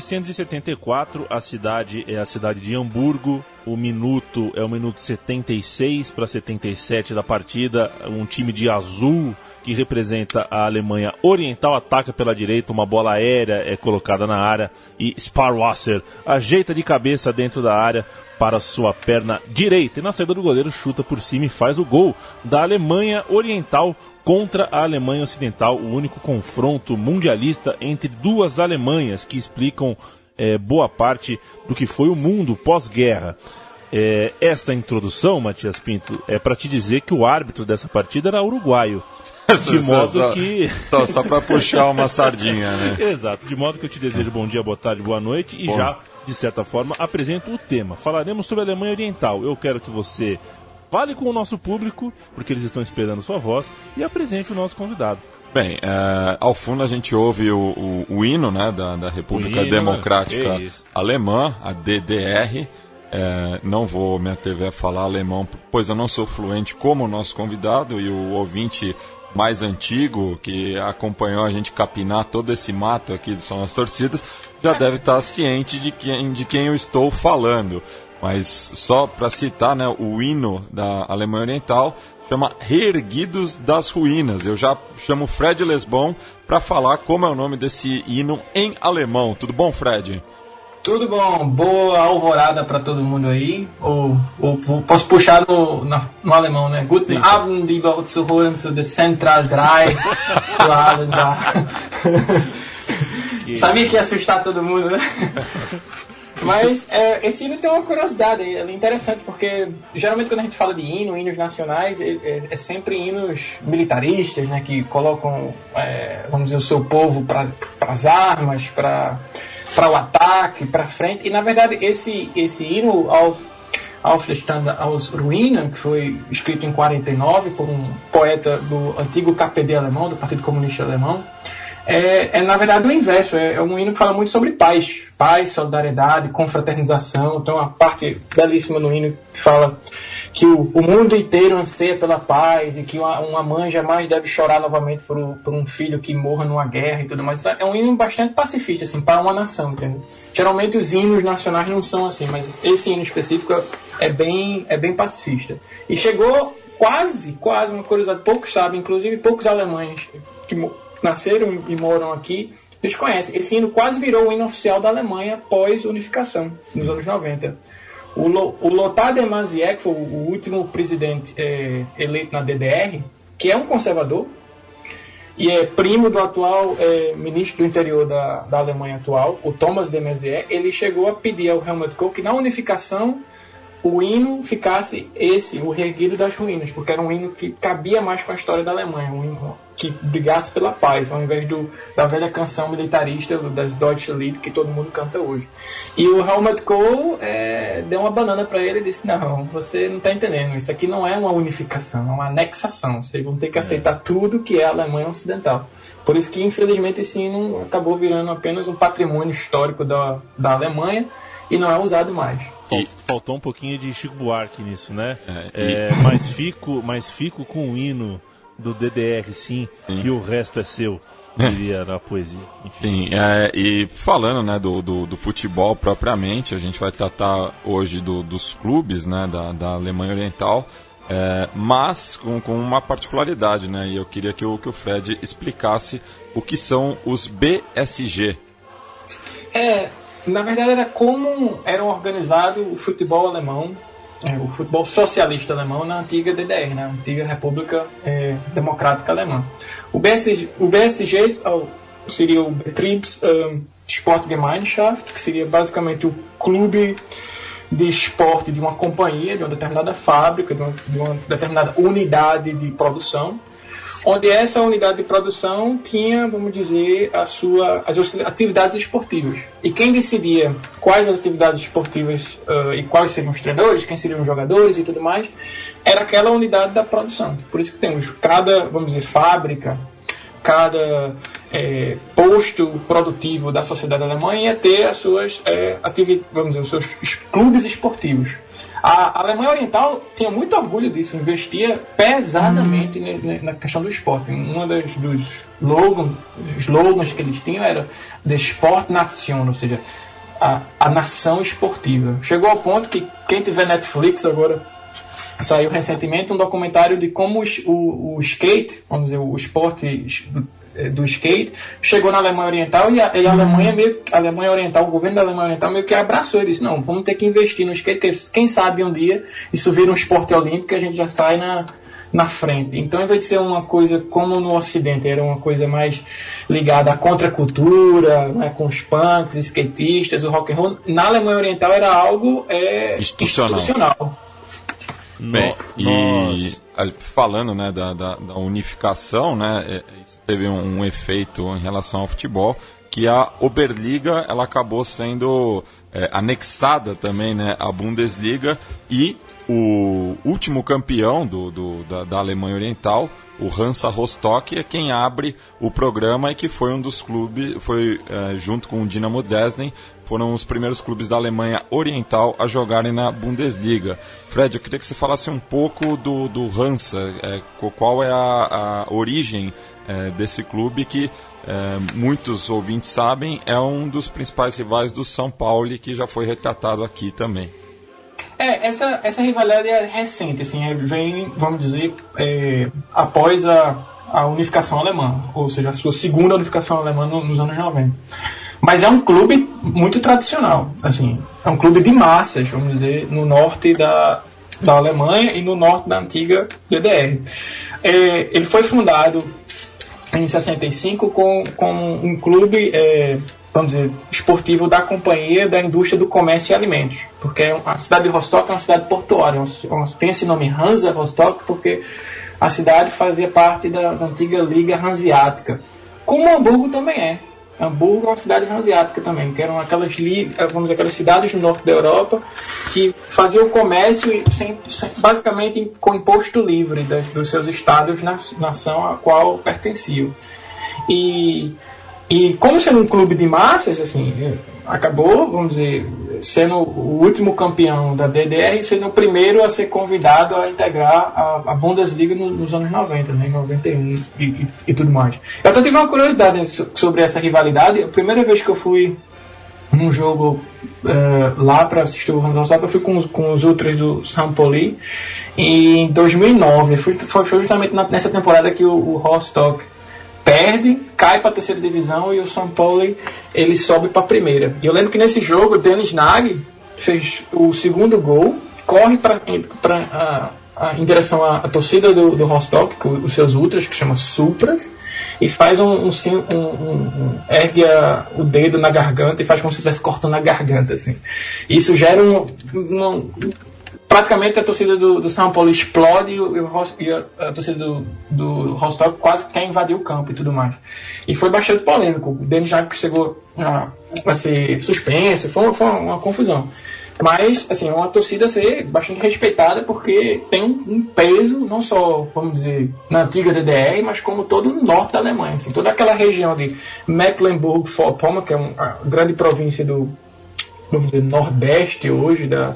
1974, a cidade é a cidade de Hamburgo, o minuto é o minuto 76 para 77 da partida. Um time de azul que representa a Alemanha Oriental ataca pela direita, uma bola aérea é colocada na área e Sparwasser ajeita de cabeça dentro da área para sua perna direita. E na saída do goleiro chuta por cima e faz o gol da Alemanha Oriental contra a Alemanha Ocidental, o único confronto mundialista entre duas Alemanhas que explicam é, boa parte do que foi o mundo pós-guerra. É, esta introdução, Matias Pinto, é para te dizer que o árbitro dessa partida era uruguaio. De modo só, que. Só, só para puxar uma sardinha, né? Exato, de modo que eu te desejo bom dia, boa tarde, boa noite e Bom. já, de certa forma, apresento o tema. Falaremos sobre a Alemanha Oriental. Eu quero que você fale com o nosso público, porque eles estão esperando sua voz, e apresente o nosso convidado. Bem, é, ao fundo a gente ouve o, o, o hino né, da, da República hino, Democrática isso. Alemã, a DDR. É, não vou me atrever a falar alemão, pois eu não sou fluente como o nosso convidado e o ouvinte mais antigo que acompanhou a gente capinar todo esse mato aqui do Som das Torcidas já deve estar ciente de quem, de quem eu estou falando. Mas só para citar, né, o hino da Alemanha Oriental chama Reerguidos das Ruínas. Eu já chamo Fred Lesbon para falar como é o nome desse hino em alemão. Tudo bom, Fred? Tudo bom, boa alvorada pra todo mundo aí. Ou, ou- ou posso puxar no, na- no alemão, né? Guten Abend, lieber Zuhörer zu der Central 3. zu Abend da. Sabia que ia assustar todo mundo, né? Mas é, esse hino tem uma curiosidade, é interessante porque geralmente quando a gente fala de hino, hinos nacionais, é, é- é sempre hinos militaristas, né, que colocam, é, vamos dizer, o seu povo para as armas, para o ataque, para frente. E na verdade esse esse hino ao Aufstand aus Ruinen, que foi escrito em 49 por um poeta do antigo KPD alemão, do Partido Comunista Alemão, é, é, na verdade o inverso, é, é um hino que fala muito sobre paz, paz, solidariedade, confraternização. Tem uma parte belíssima no hino que fala que o, o mundo inteiro anseia pela paz e que uma, uma mãe jamais deve chorar novamente por, um- por um filho que morra numa guerra e tudo mais. Então, é um hino bastante pacifista, assim, para uma nação, entendeu? Geralmente os hinos nacionais não são assim, mas esse hino específico é bem, é bem pacifista. E chegou quase, quase uma curiosidade, poucos sabem, inclusive poucos alemães que nasceram e moram aqui, eles conhecem. Esse hino quase virou o hino oficial da Alemanha pós-unificação, nos anos 90. O, Lo, o Lothar de Maizière, que foi o, último presidente eh, eleito na DDR, que é um conservador, e é primo do atual eh, ministro do interior da, da Alemanha atual, o Thomas de Maizière, ele chegou a pedir ao Helmut Kohl que na unificação o hino ficasse esse, o Reerguido das Ruínas, porque era um hino que cabia mais com a história da Alemanha, um hino que brigasse pela paz, ao invés do, da velha canção militarista das Deutsche Lied que todo mundo canta hoje. E o Helmut Kohl eh, deu uma banana para ele e disse: Não, você não está entendendo, isso aqui não é uma unificação, é uma anexação. Vocês vão ter que aceitar tudo que é a Alemanha Ocidental. Por isso que, infelizmente, esse hino acabou virando apenas um patrimônio histórico da, da Alemanha e não é usado mais. Fal- Faltou um pouquinho de Chico Buarque nisso, né? É, É, mas, fico, mas fico com o hino do DDR, sim, Sim. e o resto é seu, diria na poesia. Enfim. Sim, é, e falando né, do, do, do futebol propriamente, a gente vai tratar hoje do- dos clubes né, da, da Alemanha Oriental, é, mas com, com uma particularidade, né? E eu queria que o, que o Fred explicasse o que são os BSG. É, na verdade era como era organizado o futebol alemão, é, o futebol socialista alemão na antiga DDR, na antiga República é, Democrática Alemã. O BSG, o BSG ó, seria o Betriebs ähm, Sportgemeinschaft, que seria basicamente o clube de esporte de uma companhia, de uma determinada fábrica, de uma, de uma determinada unidade de produção, onde essa unidade de produção tinha, vamos dizer, a sua, as suas atividades esportivas. E quem decidia quais as atividades esportivas uh, e quais seriam os treinadores, quem seriam os jogadores e tudo mais, era aquela unidade da produção. Por isso que temos cada, vamos dizer, fábrica, cada é, posto produtivo da sociedade alemã ia ter as suas é, atividades, vamos dizer, os seus clubes esportivos. A Alemanha Oriental tinha muito orgulho disso, investia pesadamente hum. na questão do esporte. Um dos, dos slogans, slogans que eles tinham era The Sport Nation, ou seja, a, a nação esportiva. Chegou ao ponto que quem tiver Netflix agora saiu recentemente um documentário de como o, o skate, vamos dizer, o esporte do skate, chegou na Alemanha Oriental e a, e a Alemanha meio, a Alemanha Oriental, o governo da Alemanha Oriental meio que abraçou e disse, não, vamos ter que investir no skate, porque quem sabe um dia isso vira um esporte olímpico e a gente já sai na, na frente. Então, ao invés de ser uma coisa como no Ocidente, era uma coisa mais ligada à contracultura, né, com os punks, skatistas, o rock and roll, na Alemanha Oriental era algo é, institucional. institucional. Bem, e falando né, da, da, da unificação, né, é, isso teve um, um, efeito em relação ao futebol, que a Oberliga ela acabou sendo é, anexada também né, à Bundesliga e o último campeão do, do da, da, Alemanha Oriental, o Hansa Rostock, é quem abre o programa e que foi um dos clubes, foi é, junto com o Dinamo Dresden, foram os primeiros clubes da Alemanha Oriental a jogarem na Bundesliga. Fred, eu queria que você falasse um pouco do, do Hansa, é, qual é a, a origem é, desse clube que é, muitos ouvintes sabem, é um dos principais rivais do São Paulo, que já foi retratado aqui também. É, essa, essa rivalidade é recente, assim, é, vem, vamos dizer, é, após a, a unificação alemã, ou seja, a sua segunda unificação alemã nos anos 90. Mas é um clube muito tradicional, assim, é um clube de massas, vamos dizer, no norte da, da Alemanha e no norte da antiga DDR. É, ele foi fundado em 65 com, com um clube, é, vamos dizer, esportivo da companhia da indústria do comércio e alimentos, porque a cidade de Rostock é uma cidade portuária, tem esse nome Hansa Rostock porque a cidade fazia parte da, da antiga Liga Hanseática, como Hamburgo também é. Hamburgo é uma cidade hanseática também, que eram aquelas, vamos dizer, aquelas cidades no norte da Europa que faziam comércio sem, sem, basicamente com imposto livre das, dos seus estados na nação a qual pertenciam. E, e como sendo um clube de massas, assim, acabou, vamos dizer, sendo o último campeão da DDR, sendo o primeiro a ser convidado a integrar a, a Bundesliga no, nos anos 90, né, em 91 e, e, e tudo mais. Eu até tive uma curiosidade sobre essa rivalidade. A primeira vez que eu fui num jogo uh, lá para assistir o Hansa eu fui com com os Ultras do Paulo em 2009. Fui, foi justamente nessa temporada que o, o Rostock perde, cai para a terceira divisão e o São Paulo ele sobe para a primeira. E eu lembro que nesse jogo o Denis Nag fez o segundo gol, corre para em direção à, à torcida do, do Rostock, os seus ultras, que chama Supras, e faz um, um, um, um, ergue o dedo na garganta e faz como se estivesse cortando a garganta, assim. Isso gera um, praticamente a torcida do, do São Paulo explode e, o, e a, a, torcida do, do quase quer invadir o campo e tudo mais. E foi bastante polêmico. O Denis Jacques chegou a, a ser suspenso, foi, foi uma, confusão. Mas, assim, é uma torcida ser bastante respeitada porque tem um, um, peso, não só, vamos dizer, na antiga DDR, mas como todo o norte da Alemanha. Assim, toda aquela região de Mecklenburg-Vorpommern, que é uma grande província do, vamos dizer, nordeste hoje da,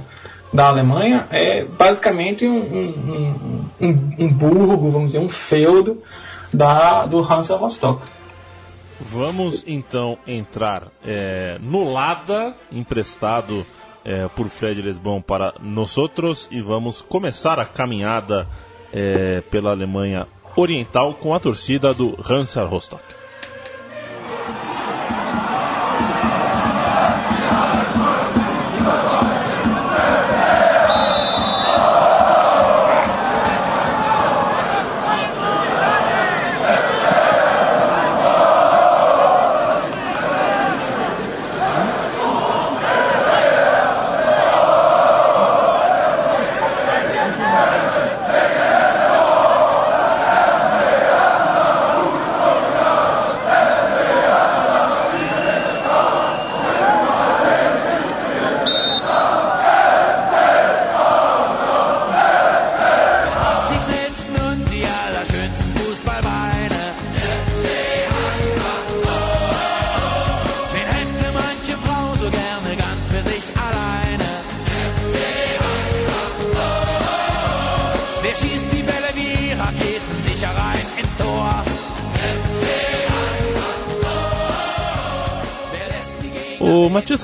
da Alemanha é basicamente um, um, um, um burgo, vamos dizer, um feudo da, do Hansa Rostock. Vamos então entrar é, no Lada, emprestado é, por Fred Lesbão para nós outros, e vamos começar a caminhada é, pela Alemanha Oriental com a torcida do Hansa Rostock.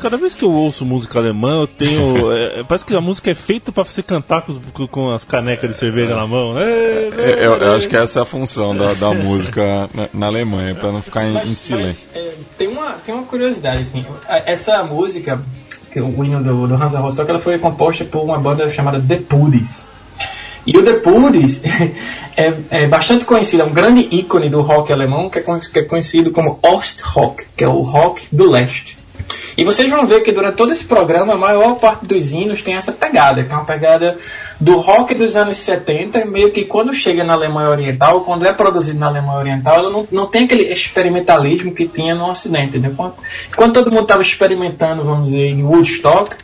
Cada vez que eu ouço música alemã, eu tenho. é, parece que a música é feita pra você cantar com, os- com as canecas de cerveja na mão, né? É, Eu, eu acho que essa é a função da, da música na, na Alemanha, para não ficar em, Mas- em silêncio. mas, é, tem, uma, tem uma curiosidade, assim. a- Essa música, que é o hino do, do Hansa Rostock, ela foi composta por uma banda chamada The Pudies. E o The Pudies é, é bastante conhecido, é um grande ícone do rock alemão, que é, que é conhecido como Ostrock, que é o rock do leste. E vocês vão ver que durante todo esse programa, a maior parte dos hinos tem essa pegada, que é uma pegada do rock dos anos 70, meio que quando chega na Alemanha Oriental, quando é produzido na Alemanha Oriental, ela não, não tem aquele experimentalismo que tinha no Ocidente. Né? Quando, quando todo mundo estava experimentando, vamos dizer, em Woodstock,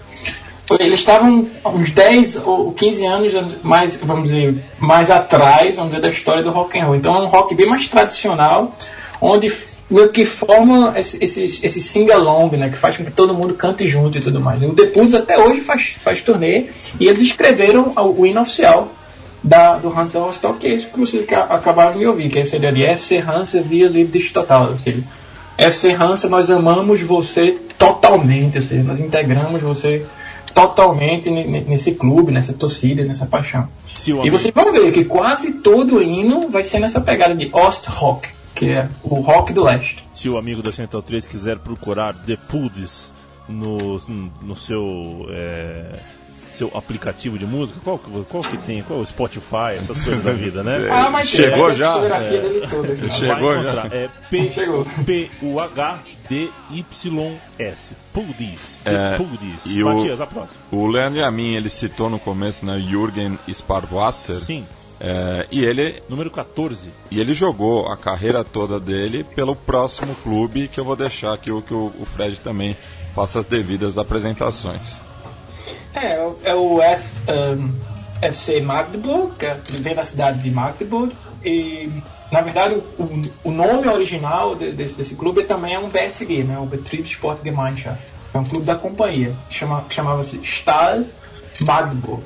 eles estavam uns 10 ou 15 anos mais, vamos dizer, mais atrás, vamos dizer, da história do rock and roll. Então é um rock bem mais tradicional, onde meio que forma esse, esse, esse sing-along, né, que faz com que todo mundo cante junto e tudo mais. O The até hoje faz, faz turnê e eles escreveram o, hino oficial da, do Hansa Rostock, que é isso que vocês ca- acabaram de ouvir, que é esse ali, FC Hansa via Liebes Total, ou seja, FC Hansa, nós amamos você totalmente, ou seja, nós integramos você totalmente ne- ne- nesse clube, nessa torcida, nessa paixão. O E vocês vão ver que quase todo o hino vai ser nessa pegada de Ostrock, que é o rock do leste. Se o amigo da Central 3 quiser procurar The Puds no, no seu, é, seu aplicativo de música, qual, que- qual que tem? Qual é o Spotify, essas coisas da vida, né? Ah, mas Chegou é a já? dele toda, já. Chegou Vai já? encontrar. É P, Chegou. P-U-H-D-Y-S. Puldis. É, The Puldis. e o- Matias, a próxima. O Leandro Yamin, ele citou no começo, né, Jürgen Sparwasser. Sim, É, e, ele, número 14. e ele jogou a carreira toda dele pelo próximo clube, que eu vou deixar aqui o que o, o Fred também faça as devidas apresentações. É, é o- é S, um, FC Magdeburg, que é- vem da cidade de Magdeburg. E, na verdade, o, o nome original de- desse, desse clube também é um BSG, né, o Betriebssportgemeinschaft. É um clube da companhia, que, chama, que chamava-se Stahl Magdeburg.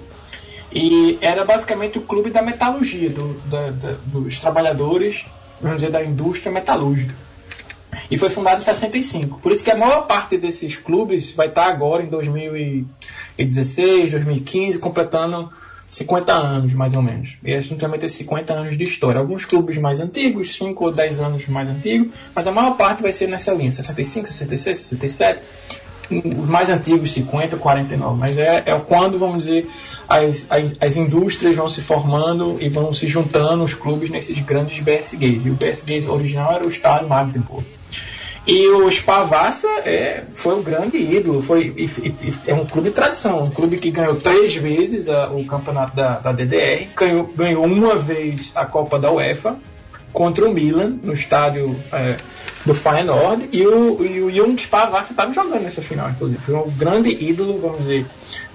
E era basicamente o clube da metalurgia, do, da- da- dos trabalhadores, vamos dizer, da indústria metalúrgica. E foi fundado em 65. Por isso que a maior parte desses clubes vai estar agora em 2016, 2015, completando 50 anos, mais ou menos. E a gente também tem 50 anos de história. Alguns clubes mais antigos, 5 ou 10 anos mais antigos, mas a maior parte vai ser nessa linha, 65, 66, 67. Os mais antigos, 50, 49. Mas é, é quando, vamos dizer, as, as, as indústrias vão se formando e vão se juntando os clubes nesses grandes BSGs. E o BSG original era o Stade Magdeburg. E o Spavassa é, foi um grande ídolo, foi, e- e- é um clube de tradição, um clube que ganhou três vezes a- o campeonato da, da DDR, ganhou, ganhou uma vez a Copa da UEFA contra o Milan no estádio é, do Feyenoord e o, e o Jung Spavassa estava jogando nessa final, inclusive. Foi um grande ídolo, vamos dizer,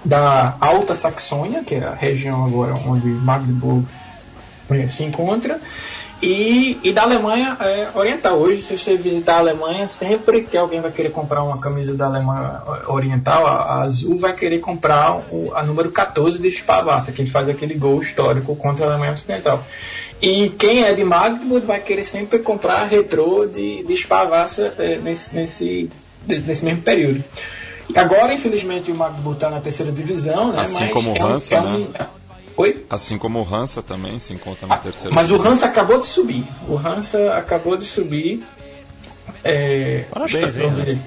da Alta Saxônia, que é a região agora onde Magdeburg eh, se encontra. E, e da Alemanha é, Oriental. Hoje, se você visitar a Alemanha, sempre que alguém vai querer comprar uma camisa da Alemanha Oriental, a, a azul vai querer comprar o, a número 14 de Spavassa, que ele faz aquele gol histórico contra a Alemanha Ocidental. E quem é de Magdeburg vai querer sempre comprar retrô de, de Spavassa é, nesse, nesse, nesse mesmo período. E agora, infelizmente, o Magdeburg está na terceira divisão, né? Assim mas como o é um- Hansa, é um- Oi? Assim como o Hansa também se encontra na Ah, terceira. Mas o Hansa acabou de subir. O Hansa acabou de subir. É, está- hein, vamos dizer,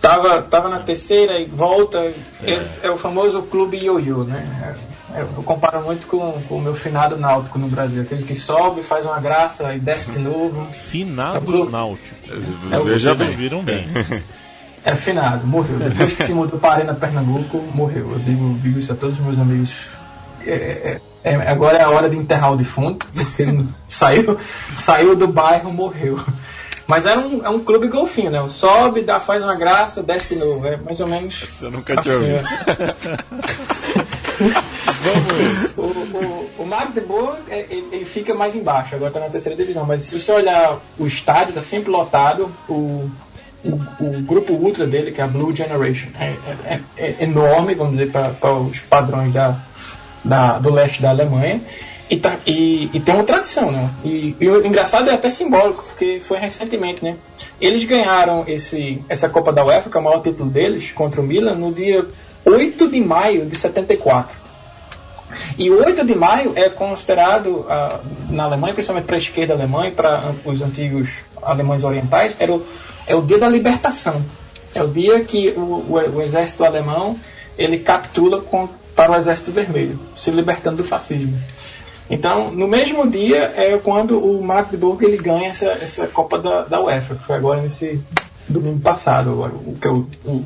tava, tava na terceira e volta. É, é o famoso clube ioiô, né? É, Eu comparo muito com, com o meu finado náutico no Brasil. Aquele que sobe, faz uma graça e desce de novo. Finado É o clube. Náutico. É o- Veja Vocês bem. ouviram bem. É finado, morreu. Depois que se mudou para Arena Pernambuco, morreu. Eu digo, digo isso a todos os meus amigos. É, é, é, agora é a hora de enterrar o defunto, porque ele saiu, saiu do bairro, morreu. Mas era um, é um clube golfinho, né? Sobe, dá, faz uma graça, desce de novo. É mais ou menos. Você nunca tinha assim, ouvido. o, o, o Magdeburg, é, ele, fica mais embaixo, agora está na terceira divisão. Mas se você olhar o estádio, está sempre lotado. O, o, o grupo ultra dele, que é a Blue Generation, é, é- é enorme, vamos dizer, para os padrões da, da, do leste da Alemanha. E, tá, e, e, tem uma tradição, né? E, e, o engraçado é até simbólico, porque foi recentemente, né? Eles ganharam esse, essa Copa da UEFA, que é o maior título deles, contra o Milan, no dia 8 de maio de 74. E o 8 de maio é considerado, uh, na Alemanha, principalmente para a esquerda alemã e para os antigos alemães orientais, era o, é o dia da libertação. É o dia que o, o, o exército alemão ele captura com, para o exército vermelho, se libertando do fascismo. Então, no mesmo dia é quando o Magdeburg ele ganha essa, essa Copa da, da UEFA, que foi agora nesse domingo passado, agora, o, o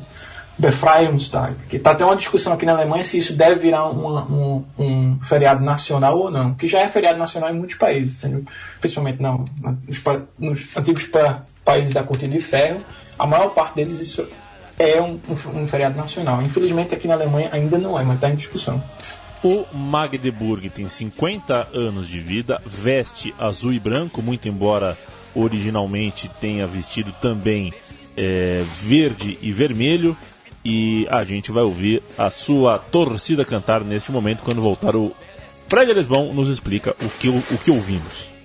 Befreiungstag, que está até uma discussão aqui na Alemanha se isso deve virar uma, um, um, feriado nacional ou não, que já é feriado nacional em muitos países, entendeu? principalmente não, nos, nos antigos pa, países da cortina de ferro, a maior parte deles isso é um, um, um feriado nacional. Infelizmente aqui na Alemanha ainda não é, mas está em discussão. O Magdeburg tem 50 anos de vida, veste azul e branco, muito embora originalmente tenha vestido também é, verde e vermelho e a gente vai ouvir a sua torcida cantar neste momento quando voltar o Fred Lesbão nos explica o que, o que ouvimos.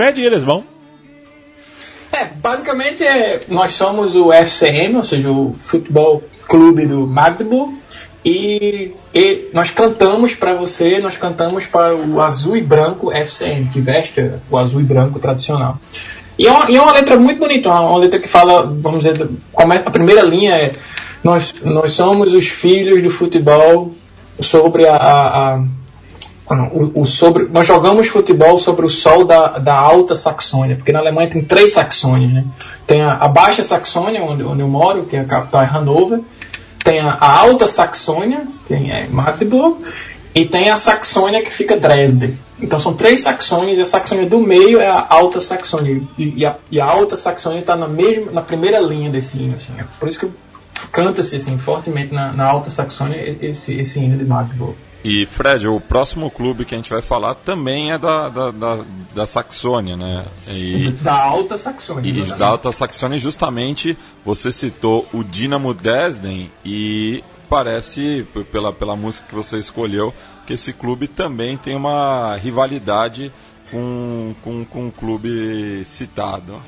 Fred e eles vão. É, basicamente é, nós somos o FCM, ou seja, o Futebol Clube do Magdeburg, e, e nós cantamos para você, nós cantamos para o azul e branco FCM, que veste o azul e branco tradicional. E é uma, e é uma letra muito bonita, uma letra que fala, vamos dizer, começa, a primeira linha é nós, nós somos os filhos do futebol sobre a, a o, o, sobre, nós jogamos futebol sobre o sol da, da Alta Saxônia, porque na Alemanha tem três Saxônias. Né? Tem a, a Baixa Saxônia, onde, onde eu moro, que é a capital é Hannover. Tem a, a Alta Saxônia, que é Magdeburg. E tem a Saxônia que fica Dresden. Então são três Saxônias e a Saxônia do meio é a Alta Saxônia. E, e, a, e a, Alta Saxônia está na, mesma, na primeira linha desse hino. Assim, é por isso que canta-se assim, fortemente na, na Alta Saxônia esse, esse hino de Magdeburg. E Fred, o próximo clube que a gente vai falar também é da, da, da, da Saxônia, né? E, da Alta Saxônia. E da Alta Saxônia, justamente, você citou o Dinamo Dresden e parece, pela, pela música que você escolheu, que esse clube também tem uma rivalidade com, com, com um clube citado.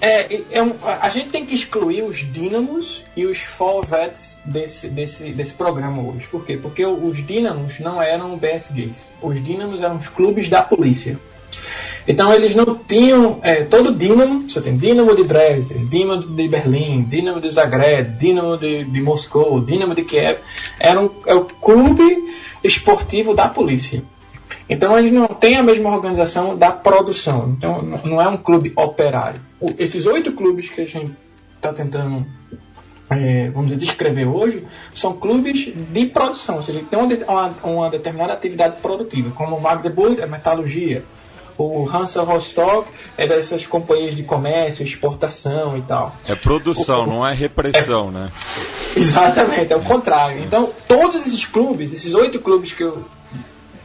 É, é um, a gente tem que excluir os dínamos e os Forvets desse, desse, desse programa hoje. Por quê? Porque os dínamos não eram BSGs. Os dínamos eram os clubes da polícia. Então eles não tinham. É, todo Dínamo, você tem Dínamo de Dresden, Dínamo de Berlim, Dínamo de Zagreb, Dínamo de, de Moscou, Dínamo de Kiev. Era um, é o clube esportivo da polícia. Então eles não têm a mesma organização da produção. Então não é um clube operário. Esses oito clubes que a gente está tentando, é, vamos dizer, descrever hoje, são clubes de produção, ou seja, tem uma, uma, determinada atividade produtiva, como o Magdeburg, a metalurgia, o Hansa Rostock é dessas companhias de comércio, exportação e tal. É produção, o, não é repressão, é, né? Exatamente, é o contrário. Então, todos esses clubes, esses oito clubes que eu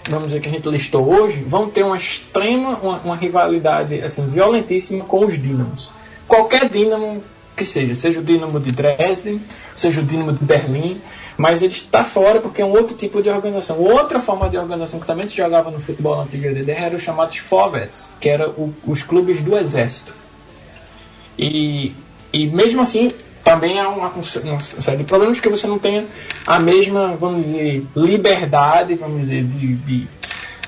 vamos dizer, que a gente listou hoje, vão ter uma extrema, uma, uma rivalidade assim, violentíssima com os Dínamos. Qualquer Dínamo que seja, seja o Dínamo de Dresden, seja o Dínamo de Berlim, mas ele está fora porque é um outro tipo de organização. Outra forma de organização que também se jogava no futebol na antiga DDR eram os chamados Vorwärts, que eram os clubes do exército. E, e mesmo assim, também há uma, uma série de problemas que você não tem a mesma, vamos dizer, liberdade, vamos dizer, de, de,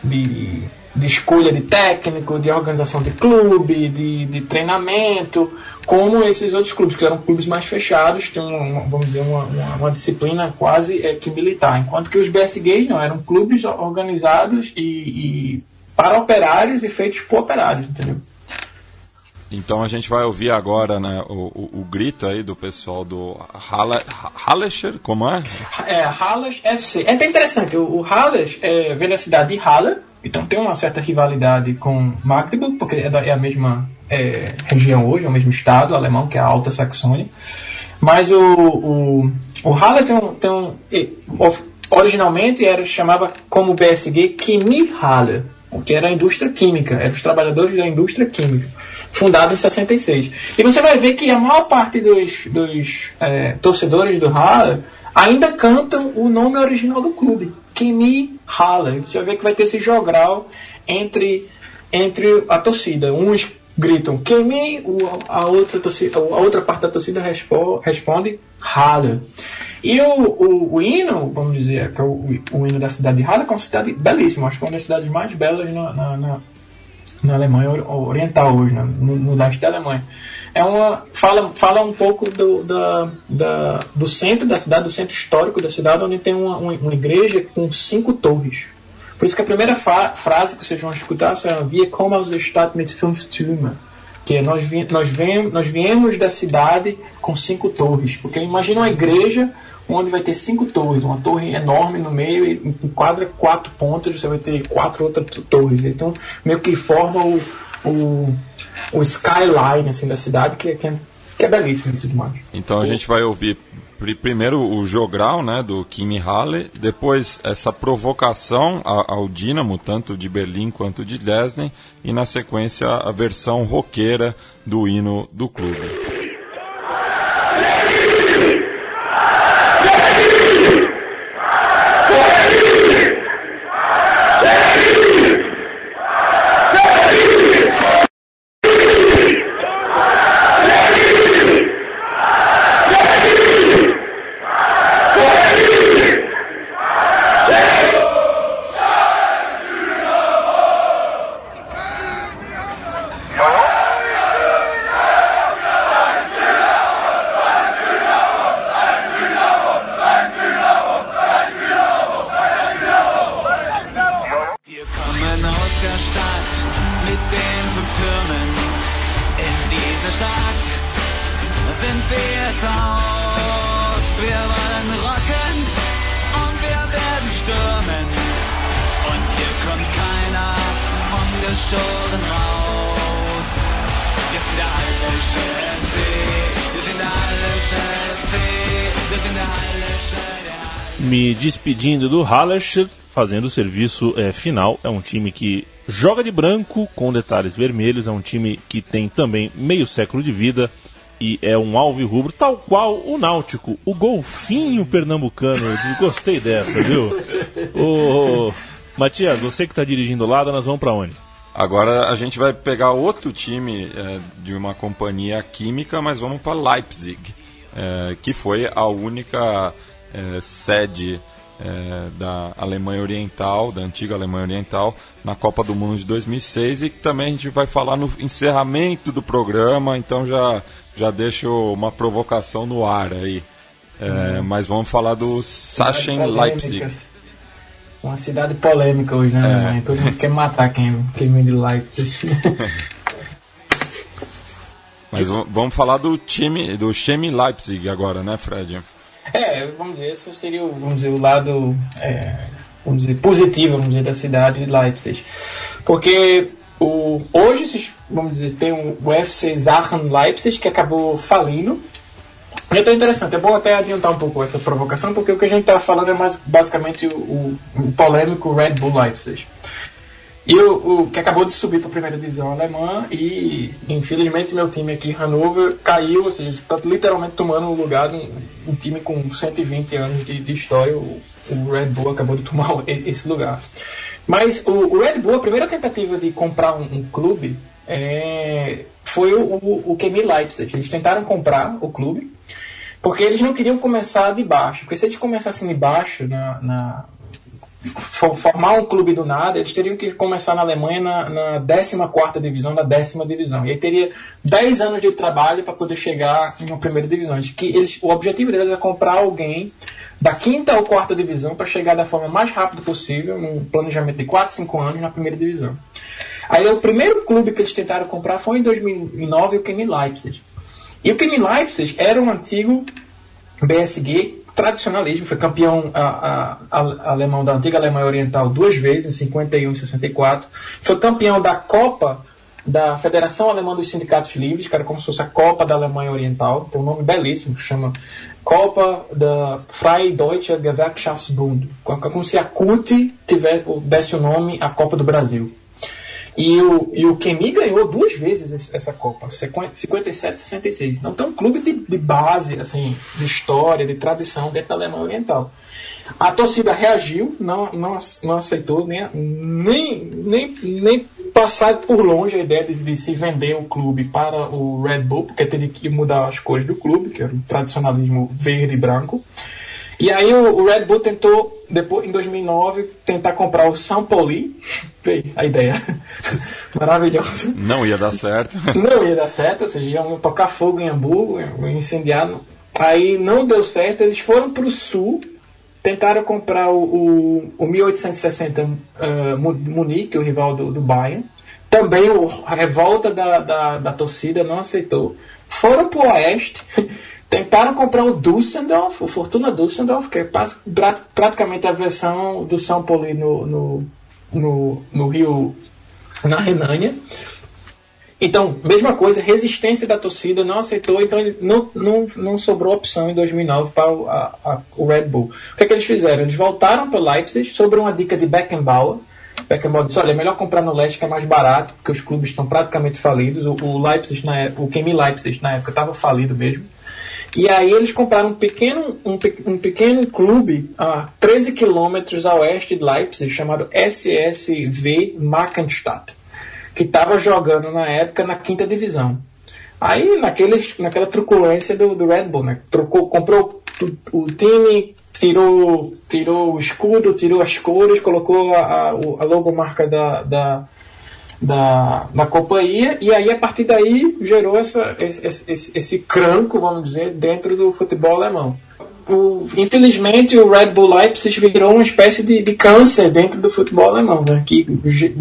de, de escolha de técnico, de organização de clube, de, de treinamento, como esses outros clubes, que eram clubes mais fechados, tinham, uma, vamos dizer, uma, uma, uma disciplina quase é, que militar. Enquanto que os BSGs não, eram clubes organizados e, e para operários e feitos por operários, entendeu? Então a gente vai ouvir agora né, o, o, o grito aí do pessoal do Hallescher, como é? É, Halles FC. É até interessante, o, o é, vem da cidade de Halle, então tem uma certa rivalidade com Magdeburg, porque é, da, é a mesma é, região hoje, é o mesmo estado alemão, que é a Alta Saxônia. Mas o, o, o Halle tem um, tem um originalmente era chamava como BSG Chemiehalle, que era a indústria química, eram os trabalhadores da indústria química fundado em 66. E você vai ver que a maior parte dos, dos é, torcedores do Halle ainda cantam o nome original do clube, Kimi Halle. Você vai ver que vai ter esse jogral entre, entre a torcida. Uns gritam Kimi, a outra, torcida, a outra parte da torcida responde, responde Halle. E o, o, o, hino, vamos dizer, que é o, o, hino da cidade de Halle, é uma cidade belíssima, acho que é uma das cidades mais belas na, na, na na Alemanha Oriental hoje, né? no, no leste da Alemanha. É uma fala, fala um pouco do, da, da, do centro da cidade, do centro histórico da cidade, onde tem uma, uma igreja com cinco torres. Por isso que a primeira frase que vocês vão escutar será Wir kommen aus der Stadt mit fünf Türmen. Que é nós, vi nós, vem, nós viemos da cidade com cinco torres. Porque imagina uma igreja onde vai ter cinco torres, uma torre enorme no meio e enquadra quatro pontos, você vai ter quatro outras torres. Então, meio que forma o, o, o skyline assim, da cidade, que, que, é, que é belíssimo e tudo mais. Então a gente vai ouvir primeiro o jogral né, do Kimi Halle, depois essa provocação ao Dínamo, tanto de Berlim quanto de Dresden, e na sequência a versão roqueira do hino do clube. Despedindo do Hallerscher, fazendo o serviço é, final. É um time que joga de branco com detalhes vermelhos. É um time que tem também meio século de vida e é um alvo rubro, tal qual o Náutico, o golfinho pernambucano. Gostei dessa, viu? Ô, Matias, você que está dirigindo lá, nós vamos para onde? Agora a gente vai pegar outro time é, de uma companhia química, mas vamos para Leipzig, é, que foi a única é, sede é, da Alemanha Oriental, da antiga Alemanha Oriental, na Copa do Mundo de 2006 e que também a gente vai falar no encerramento do programa, então já, já deixo uma provocação no ar aí. É, hum. Mas vamos falar do Sachsen Leipzig uma cidade polêmica hoje, né? É. Todo mundo quer matar quem, quem vem de Leipzig. Mas vamos falar do time, do Chemi Leipzig agora, né, Fred? É, vamos dizer, esse seria o, vamos dizer, o lado é, vamos dizer, positivo vamos dizer, da cidade de Leipzig. Porque o, hoje, vamos dizer, tem o FC Aachen Leipzig que acabou falindo então é interessante, é bom até adiantar um pouco essa provocação, porque o que a gente está falando é mais basicamente o, o, o, polêmico Red Bull Leipzig. E o, o que acabou de subir para a primeira divisão alemã e infelizmente meu time aqui, Hannover, caiu, ou seja, está literalmente tomando o lugar de um, um, time com 120 anos de, de história. O, o, Red Bull acabou de tomar esse lugar. Mas o, o Red Bull, a primeira tentativa de comprar um, um clube é, foi o, o, Leipzig. Eles tentaram comprar o clube Porque eles não queriam começar de baixo. Porque se eles começassem de baixo, na formar um clube do nada, eles teriam que começar na Alemanha na, na 14 divisão, na décima divisão. E aí teria 10 anos de trabalho para poder chegar em uma primeira divisão. Que eles, o objetivo deles é comprar alguém da quinta ou quarta divisão para chegar da forma mais rápida possível, num planejamento de 4, 5 anos na primeira divisão. Aí o primeiro clube que eles tentaram comprar foi em 2009 o Chemie Leipzig. E o Chemie Leipzig era um antigo BSG tradicionalismo, foi campeão a, a, a, alemão da antiga Alemanha Oriental duas vezes, em 51 e 64. Foi campeão da Copa da Federação Alemã dos Sindicatos Livres, que era como se fosse a Copa da Alemanha Oriental, tem um nome belíssimo, chama Copa da Freie Deutsche Gewerkschaftsbund, como se a CUT tivesse, desse o nome a Copa do Brasil. E o, e o Kemi ganhou duas vezes essa Copa, 57 e 66. Então tem um clube de, de base, assim, de história, de tradição dentro da Alemanha Oriental. A torcida reagiu, não, não, não aceitou nem, nem, nem, nem passar por longe a ideia de, de, se vender o clube para o Red Bull, porque teria que mudar as cores do clube, que era o tradicionalismo verde e branco. E aí o, Red Bull tentou, depois, em 2009, tentar comprar o São Paulo. a ideia. Maravilhosa. Não ia dar certo. Não ia dar certo, ou seja, iam tocar fogo em Hamburgo, incendiar. Aí não deu certo, eles foram para o sul, tentaram comprar o, o, o 1860 uh, Munique, o rival do, do Bayern. Também o, a revolta da, da, da torcida não aceitou. Foram para o oeste. Tentaram comprar o Düsseldorf, o Fortuna Düsseldorf, que é praticamente a versão do São Paulo no, no, no, no Rio, na Renânia. Então, mesma coisa, resistência da torcida não aceitou, então não, não, não sobrou opção em 2009 para o, a, a, o Red Bull. O que, é que eles fizeram? Eles voltaram para Leipzig sobre uma dica de Beckenbauer. Beckenbauer disse: olha, é melhor comprar no leste que é mais barato, porque os clubes estão praticamente falidos. O, o Leipzig, na, é, o Chemie Leipzig na época estava falido mesmo. E aí eles compraram um pequeno, um, um pequeno clube a 13 quilômetros a oeste de Leipzig, chamado SSV Markenstadt, que estava jogando na época na quinta divisão. Aí, naquele, naquela truculência do, do Red Bull, né? Trocou, comprou o, o time, tirou, tirou o escudo, tirou as cores, colocou a, a, a logomarca da, da, da, da companhia, e aí a partir daí gerou essa, esse, esse, esse cranco, vamos dizer, dentro do futebol alemão. O, infelizmente o Red Bull Leipzig virou uma espécie de, de câncer dentro do futebol alemão, né? que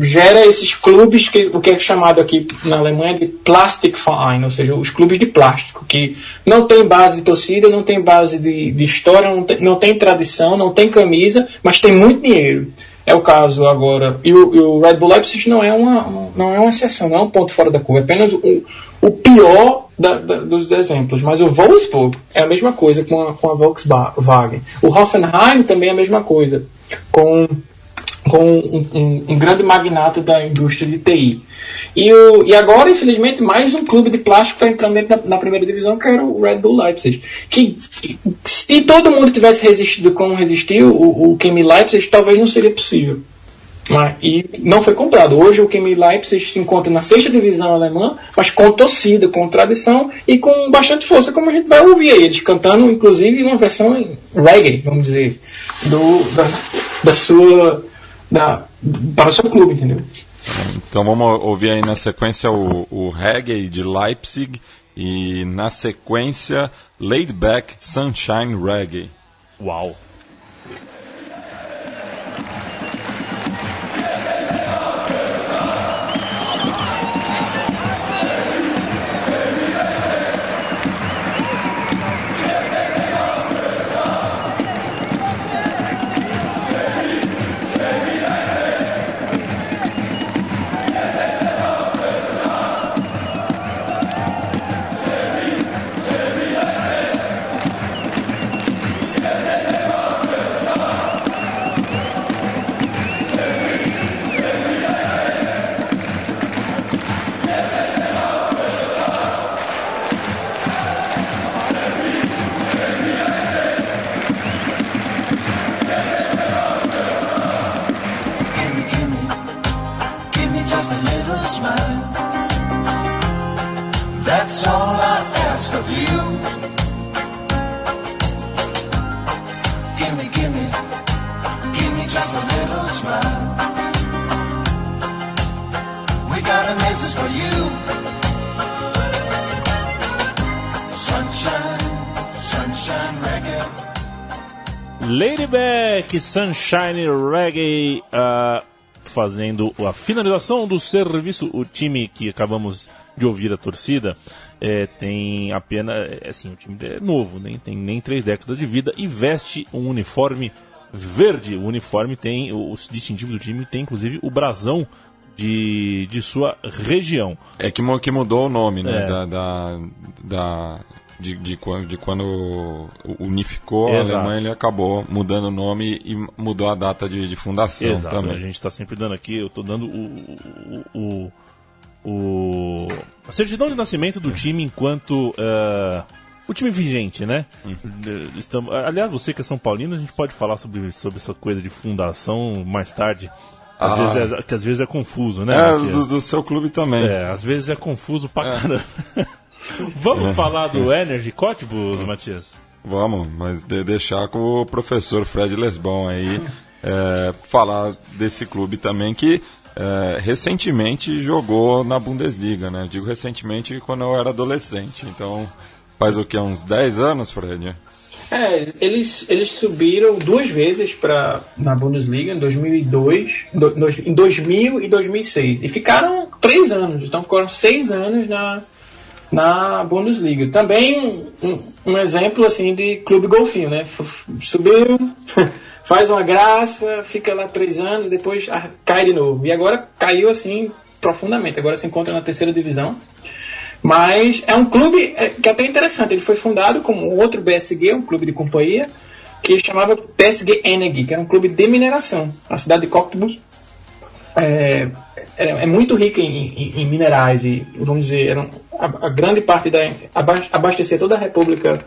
gera esses clubes, que, o que é chamado aqui na Alemanha de Plastikverein, ou seja, os clubes de plástico, que não tem base de torcida, não tem base de, de história, não tem, não tem tradição, não tem camisa, mas tem muito dinheiro é o caso agora. E o, e o Red Bull Leipzig não é uma, não é uma exceção, não é um ponto fora da curva, é apenas o, o pior da, da, dos exemplos. Mas o Wolfsburg é a mesma coisa com a, com a Volkswagen. O Hoffenheim também é a mesma coisa, com com um, um, um, grande magnata da indústria de TI. E, o, e agora, infelizmente, mais um clube de plástico está entrando na primeira divisão, que era o Red Bull Leipzig. Que se todo mundo tivesse resistido como resistiu, o, o Leipzig talvez não seria possível. Mas, e não foi comprado. Hoje o Chemie Leipzig se encontra na sexta divisão alemã, mas com torcida, com tradição e com bastante força, como a gente vai ouvir aí. Eles cantando, inclusive, uma versão reggae, vamos dizer, do, da, da sua da, para o seu clube, entendeu? Então vamos ouvir aí na sequência o, o reggae de Leipzig e na sequência Laid Back Sunshine Reggae. Uau! That's all I ask of you. Gimme, gimme, gimme just a little smile. We got a message for you. Sunshine, sunshine reggae. Ladyback, Sunshine Reggae, uh, fazendo a finalização do serviço, o time que acabamos de ouvir a torcida é, tem apenas. é, Assim, o time é novo, nem tem nem três décadas de vida e veste um uniforme verde. O uniforme tem. O, o distintivo do time tem inclusive o brasão de, de sua região. É que, que mudou o nome, né? É. Da, da, da- de, de quando, de quando unificou Exato. a Alemanha, ele acabou mudando o nome e mudou a data de, de fundação Exato, também. a gente está sempre dando aqui, eu estou dando o, o, o, o- a certidão de nascimento do time enquanto eh, o time vigente, né? Eh, Estamos, aliás, você que é São Paulino, a gente pode falar sobre, sobre essa coisa de fundação mais tarde. Às Ah. vezes é, que às vezes é confuso, né? É, do, do seu clube também. É, às vezes é confuso pra caramba. Vamos falar do Energy Cottbus, Matias? Vamos, mas de- deixar com o professor Fred Lesbon aí é, falar desse clube também que é, recentemente jogou na Bundesliga, né? Digo recentemente quando eu era adolescente. Então, faz o que? Uns 10 anos, Fred? É, eles, eles subiram duas vezes para na Bundesliga em 2002, do- dois- em 2000 e 2006 e ficaram três anos, então ficaram seis anos na na Bundesliga. Também um, um exemplo assim de clube golfinho, né? Subiu, faz uma graça, fica lá três anos, depois ah, cai de novo. E agora caiu assim profundamente. Agora se encontra na terceira divisão. Mas é um clube é, que é até interessante. Ele foi fundado como outro BSG, um clube de companhia, que chamava PSG Energy, que era um clube de mineração. A cidade de Cottbus é, é, é muito rica em, em- em minerais e, vamos dizer, era um- a, a grande parte da aba- abastecer toda a República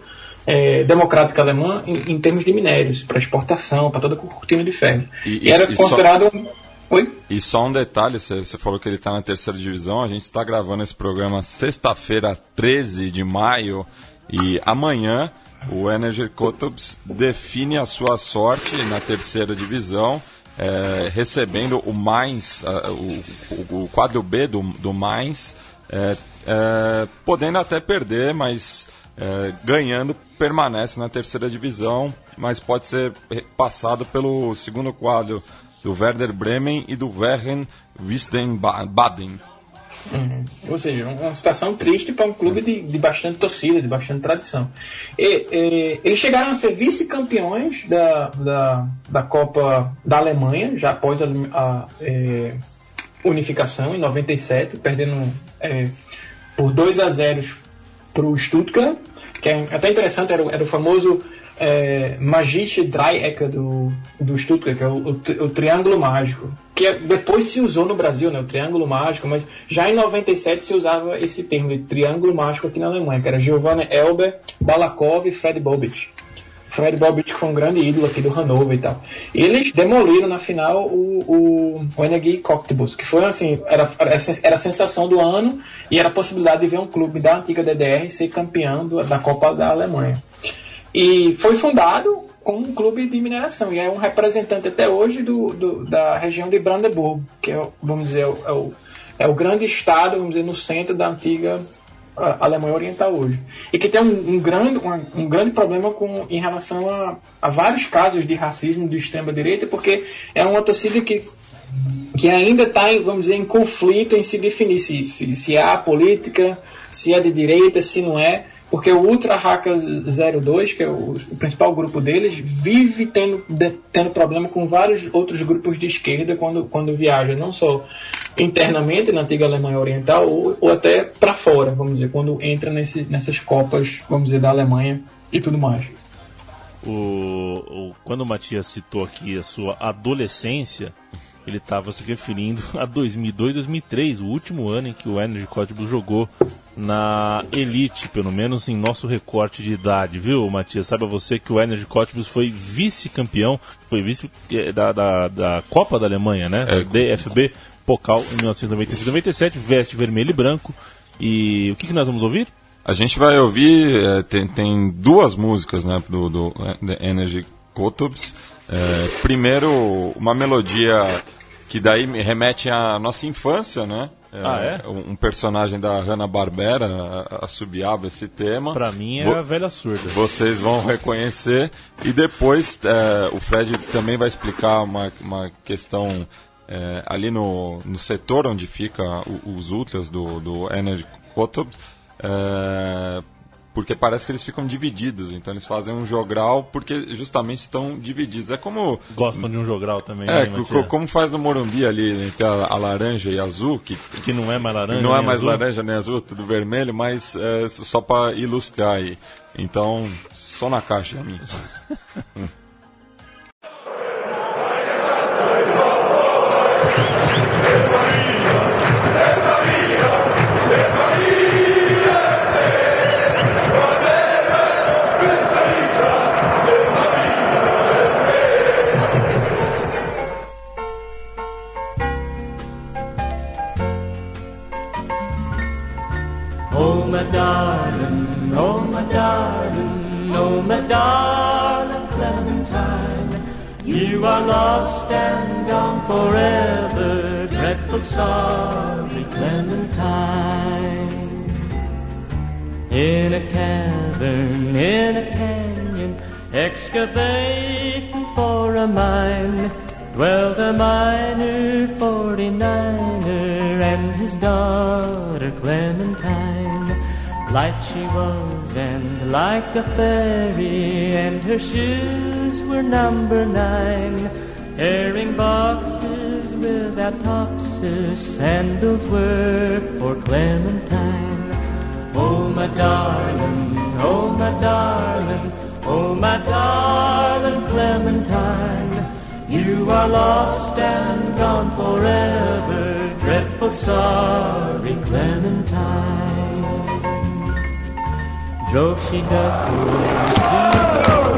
é, Democrática Alemã em, em termos de minérios, para exportação, para toda a cortina de ferro. E- E, era e só- considerado um. Oi? E só um detalhe, você falou que ele está na terceira divisão, a gente está gravando esse programa sexta-feira, 13 de maio, e amanhã o Energy Cottbus define a sua sorte na terceira divisão, é, recebendo o Mainz, o, o- o quadro B do, do Mainz, é, é, podendo até perder, mas é, ganhando permanece na terceira divisão, mas pode ser passado pelo segundo quadro do Werder Bremen e do Werren Wiesbaden. Uhum. Ou seja, uma situação triste para um clube de, de bastante torcida, de bastante tradição. E, e, eles chegaram a ser vice-campeões da, da, da Copa da Alemanha, já após a, a, é, unificação, em 97, perdendo é, por 2 a 0 para o Stuttgart, que é até interessante, era, era o famoso é, Magische Dreieck do, do Stuttgart, que é o, o, o Triângulo Mágico, que é- depois se usou no Brasil, né, o Triângulo Mágico, mas já em 97 se usava esse termo de Triângulo Mágico aqui na Alemanha, que era Giovanni Elber, Balakov e Fred Bobic. Fred Bobic, que foi um grande ídolo aqui do Hannover e tal. Eles demoliram na final o, o, Energy Cocktails, que foi assim, era, era, a sensação do ano e era a possibilidade de ver um clube da antiga DDR ser campeão do- da Copa da Alemanha. E foi fundado como um clube de mineração e é um representante até hoje do, do- da região de Brandeburgo, que é, vamos dizer, é é o, é o grande estado, vamos dizer, no centro da antiga a Alemanha Oriental hoje. E que tem um, um grande, um, um grande problema com, em relação a, a vários casos de racismo de extrema-direita, porque é uma torcida que, que ainda está, vamos dizer, em conflito em se definir se, se, se há política, se é de direita, se não é. Porque o Ultra Haka 02, que é o, o principal grupo deles, vive tendo, de- tendo problema com vários outros grupos de esquerda quando, quando viaja, não só internamente na antiga Alemanha Oriental, ou, ou até para fora, vamos dizer, quando entra nesse, nessas Copas, vamos dizer, da Alemanha e tudo mais. O, o- quando o Matias citou aqui a sua adolescência, ele estava se referindo a 2002, 2003, o último ano em que o Energy Cottbus jogou na Elite, pelo menos em nosso recorte de idade, viu, Matias? Saiba você que o Energy Cottbus foi vice-campeão, foi vice eh, da, da, da Copa da Alemanha, né? É. DFB Pokal em 1996-97, veste vermelho e branco. E o que, que nós vamos ouvir? A gente vai ouvir, é, tem, tem duas músicas né, do, do Energy Cottbus. É, primeiro, uma melodia que daí me remete à nossa infância, né? Ah, é? Um personagem da Hanna-Barbera assobiava esse tema. Pra mim é Vo- a velha surda. vocês vão reconhecer. E depois é, o Fred também vai explicar uma, uma questão é, ali no, no setor onde fica o- os ultras do, do Energy Photobs, é, porque parece que eles ficam divididos. Então eles fazem um jogral porque justamente estão divididos. É como Gostam de um jogral também, é, né, co- como faz no Morumbi ali entre a, a laranja e azul, que Que não é mais laranja. não é mais azul. laranja nem azul, tudo vermelho, mas é, só para ilustrar aí. Então, só na caixa a are lost and gone forever, dreadful sorry Clementine. In a cavern, in a canyon, excavating for a mine, dwelt a miner, 49er, and his daughter Clementine. Light she was and like a fairy, and her shoes were number nine. Herring boxes without toxes, sandals were for Clementine. Oh, my darling, oh, my darling, oh, my darling Clementine. You are lost and gone forever, dreadful sorry Clementine. Joshi Duck is to the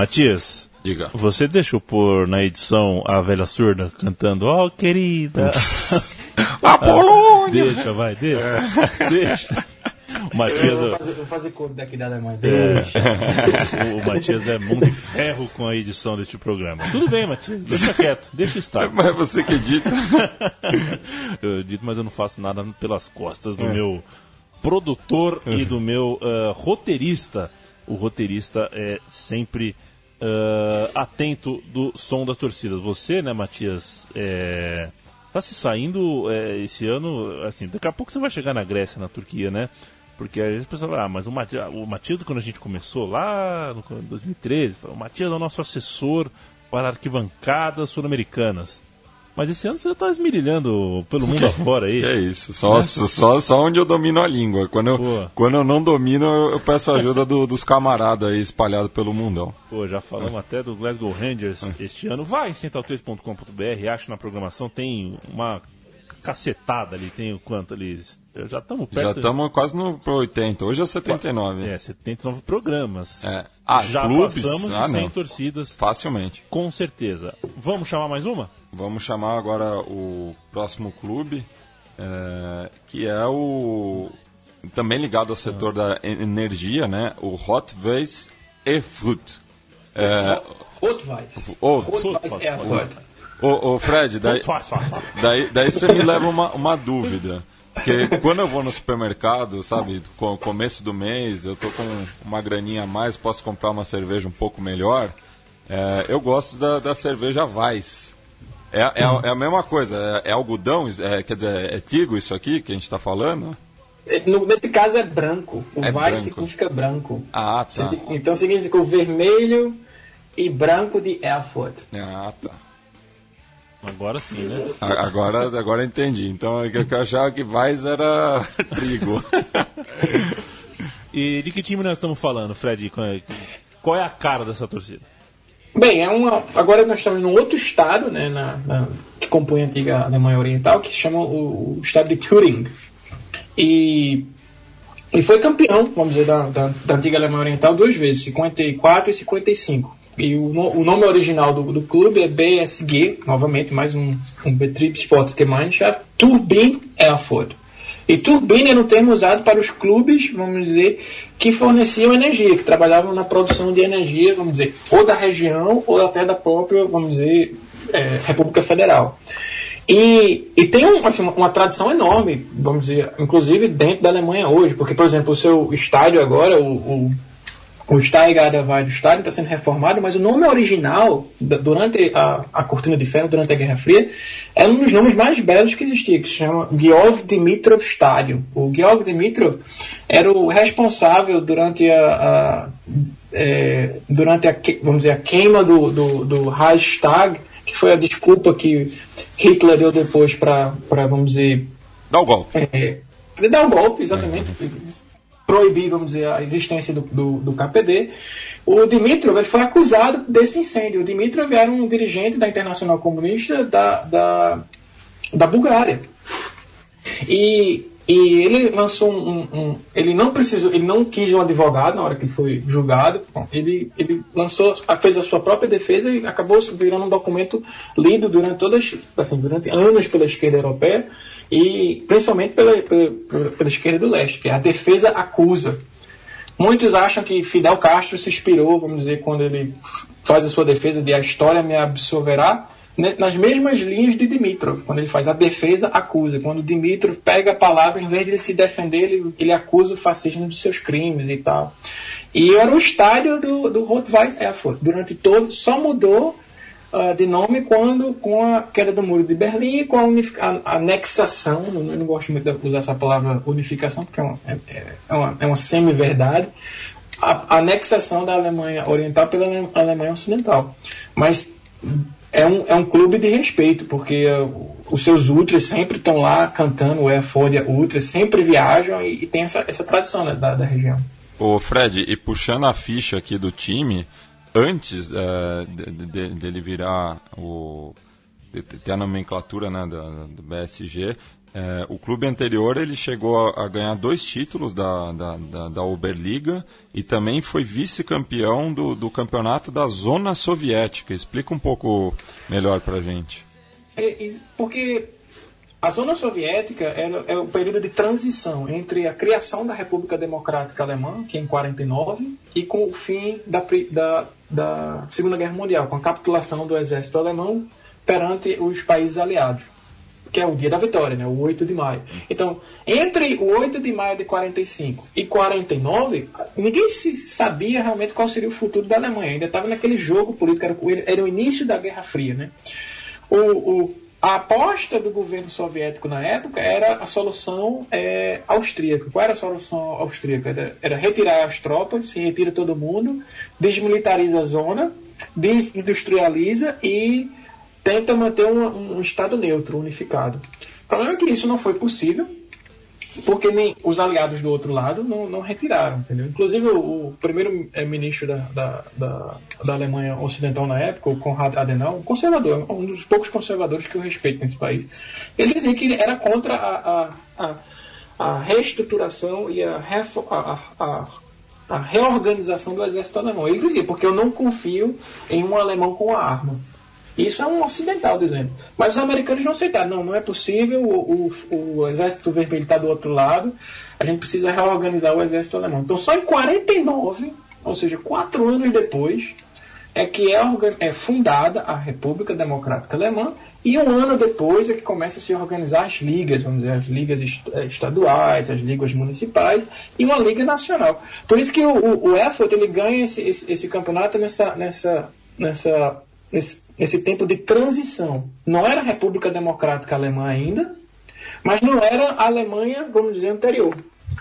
Matias, Diga. você deixou pôr na edição a velha surda cantando Ó, querida. Apolônia! deixa, vai, deixa. Deixa. O Matias, Eu vou fazer, vou fazer coro daqui da Alemanha. é, o, o Matias é mão de ferro com a edição deste programa. Tudo bem, Matias, deixa quieto, deixa estar. Mas é você que dita. Eu dito, mas eu não faço nada pelas costas do meu produtor e do meu ah, roteirista. O roteirista é sempre ah, atento do som das torcidas. Você, né, Matias, é, tá se saindo é, esse ano, assim, daqui a pouco você vai chegar na Grécia, na Turquia, né? Porque às vezes o pessoal fala, ah, mas o Matias, o Matias, quando a gente começou lá no em 2013, fala, o Matias é o nosso assessor para arquibancadas sul-americanas. Mas esse ano você tá esmirilhando pelo mundo afora aí. É isso, só, só, só onde eu domino a língua. Quando eu, quando eu não domino, eu, peço ajuda do- dos camaradas aí espalhados pelo mundão. Pô, já falamos até do Glasgow Rangers este ano. Vai em central3.com.br, acho na programação, tem uma cacetada ali, tem o quanto ali? Já estamos perto. Já estamos quase no pro 80, hoje é 79. É, 79 programas. É. Ah, já clubes? passamos Ah, de 100 não. torcidas, Facilmente. com certeza. Vamos chamar mais uma? Vamos chamar agora o próximo clube, é, que é o. Também ligado ao setor da en- energia, né? O Hot Vase e Food. É, Rotweiss. Rotweiss Erfurt. ô, ô, Fred, daí, daí, daí você me leva uma, uma dúvida. Porque quando eu vou no supermercado, sabe, com começo do mês, eu tô com uma graninha a mais, posso comprar uma cerveja um pouco melhor. é, eu gosto da, da cerveja Weiss. É, é, a- é a mesma coisa, é, é algodão, é, quer dizer, é trigo isso aqui que a gente está falando? É, no- Nesse caso é branco. O É Weiss branco. significa branco. Ah, tá. Então significa o vermelho e branco de Erfurt. Ah, tá. Agora sim, né? Agora, agora eu entendi. Então é que eu achava que Weiss era trigo. E de que time nós estamos falando, Fred? Qual é, qual é a cara dessa torcida? Bem, é uma, agora nós estamos num outro estado, né, na, na- que compõe a antiga Alemanha Oriental, que se chama o, o estado de Thüringen. E, e foi campeão, vamos dizer, da, da, da antiga Alemanha Oriental duas vezes, 54 e 55. E o, o nome original do, do clube é BSG, novamente, mais um, um Betriebssportgemeinschaft, Turbin Erfurt. E turbina era um termo usado para os clubes, vamos dizer, que forneciam energia, que trabalhavam na produção de energia, vamos dizer, ou da região ou até da própria, vamos dizer, eh, República Federal. E, e tem um, assim, uma, uma tradição enorme, vamos dizer, inclusive dentro da Alemanha hoje, porque, por exemplo, o seu estádio agora, o, o, o Steigarda Weide Stadion está sendo reformado, mas o nome original, durante a, a Cortina de Ferro, durante a Guerra Fria, é um dos nomes mais belos que existia, que se chama Georg Dimitrov Stadium. O Georg Dimitrov era o responsável durante a, a- é, durante a, vamos dizer, a queima do, do, do Reichstag, que foi a desculpa que Hitler deu depois para, vamos dizer, Dá o golpe. é, dar um golpe, exatamente, proibir, vamos dizer, a existência do, do, do KPD. O Dimitrov ele foi acusado desse incêndio. O Dimitrov era um dirigente da Internacional Comunista da, da, da Bulgária. E, e ele lançou um, um- Ele não precisou, ele não quis um advogado na hora que ele foi julgado. Ele, ele lançou, fez a sua própria defesa e acabou virando um documento lido durante todas, assim, durante anos pela esquerda europeia e principalmente pela, pela, pela- esquerda do leste, que é a defesa acusa. Muitos acham que Fidel Castro se inspirou, vamos dizer, quando ele faz a sua defesa de a história me absolverá, né, nas mesmas linhas de Dimitrov, quando ele faz a defesa acusa. Quando Dimitrov pega a palavra, em vez de ele se defender, ele, ele acusa o fascismo dos seus crimes e tal. E era o estádio do, do Rot-Weiss Erfurt. Durante todo, só mudou ah, de nome quando com a queda do muro de Berlim e com a, a anexação, eu não, gosto muito de usar essa palavra unificação porque é uma, é, é uma, é uma semi-verdade, a, a anexação da Alemanha Oriental pela Ale- Alemanha Ocidental. Mas é um, é um clube de respeito, porque ah, os seus ultras sempre estão lá cantando o Erfoldia Ultras, sempre viajam e, e tem essa, essa tradição né, da, da região. Ô Fred, e puxando a ficha aqui do time, antes eh, de- de- dele virar o. ter a nomenclatura né, da- do BSG, eh, o clube anterior ele chegou a, a ganhar dois títulos da, da, da, da Oberliga e também foi vice-campeão do, do campeonato da Zona Soviética. Explica um pouco melhor pra gente. É, Porque a zona soviética era, é o período de transição entre a criação da República Democrática Alemã, que é em 49, e com o fim da, da, da Segunda Guerra Mundial, com a capitulação do exército alemão perante os países aliados. Que é o dia da vitória, né? o 8 de maio. Então, entre o 8 de maio de 45 e 49, ninguém se sabia realmente qual seria o futuro da Alemanha. Ainda estava naquele jogo político, era, era o início da Guerra Fria. Né? o, o- a aposta do governo soviético na época era a solução é, austríaca. Qual era a solução austríaca? Era, era retirar as tropas, se retira todo mundo, desmilitariza a zona, desindustrializa e tenta manter um, um estado neutro, unificado. O problema é que isso não foi possível, porque nem os aliados do outro lado não, não retiraram, entendeu? Inclusive o, o primeiro eh, ministro da, da, da, da Alemanha Ocidental na época, o Konrad Adenauer, um conservador, um dos poucos conservadores que eu respeito nesse país, ele dizia que era contra a, a, a, a reestruturação e a, refo- a, a, a reorganização do exército alemão. Ele dizia, porque eu não confio em um alemão com a arma. Isso é um ocidental dizendo. Mas os americanos não aceitaram. Não, não é possível. O, o, o exército vermelho está do outro lado. A gente precisa reorganizar o exército alemão. Então, só em 49, ou seja, quatro anos depois, é que é, é fundada a República Democrática Alemã e um ano depois é que começa a se organizar as ligas, vamos dizer, as ligas eh, estaduais, as ligas municipais e uma liga nacional. Por isso que o, o, o Erfurt ele ganha esse, esse, esse campeonato nessa, nessa, nessa, nesse, nesse tempo de transição. Não era a República Democrática Alemã ainda, mas não era a Alemanha, vamos dizer, anterior.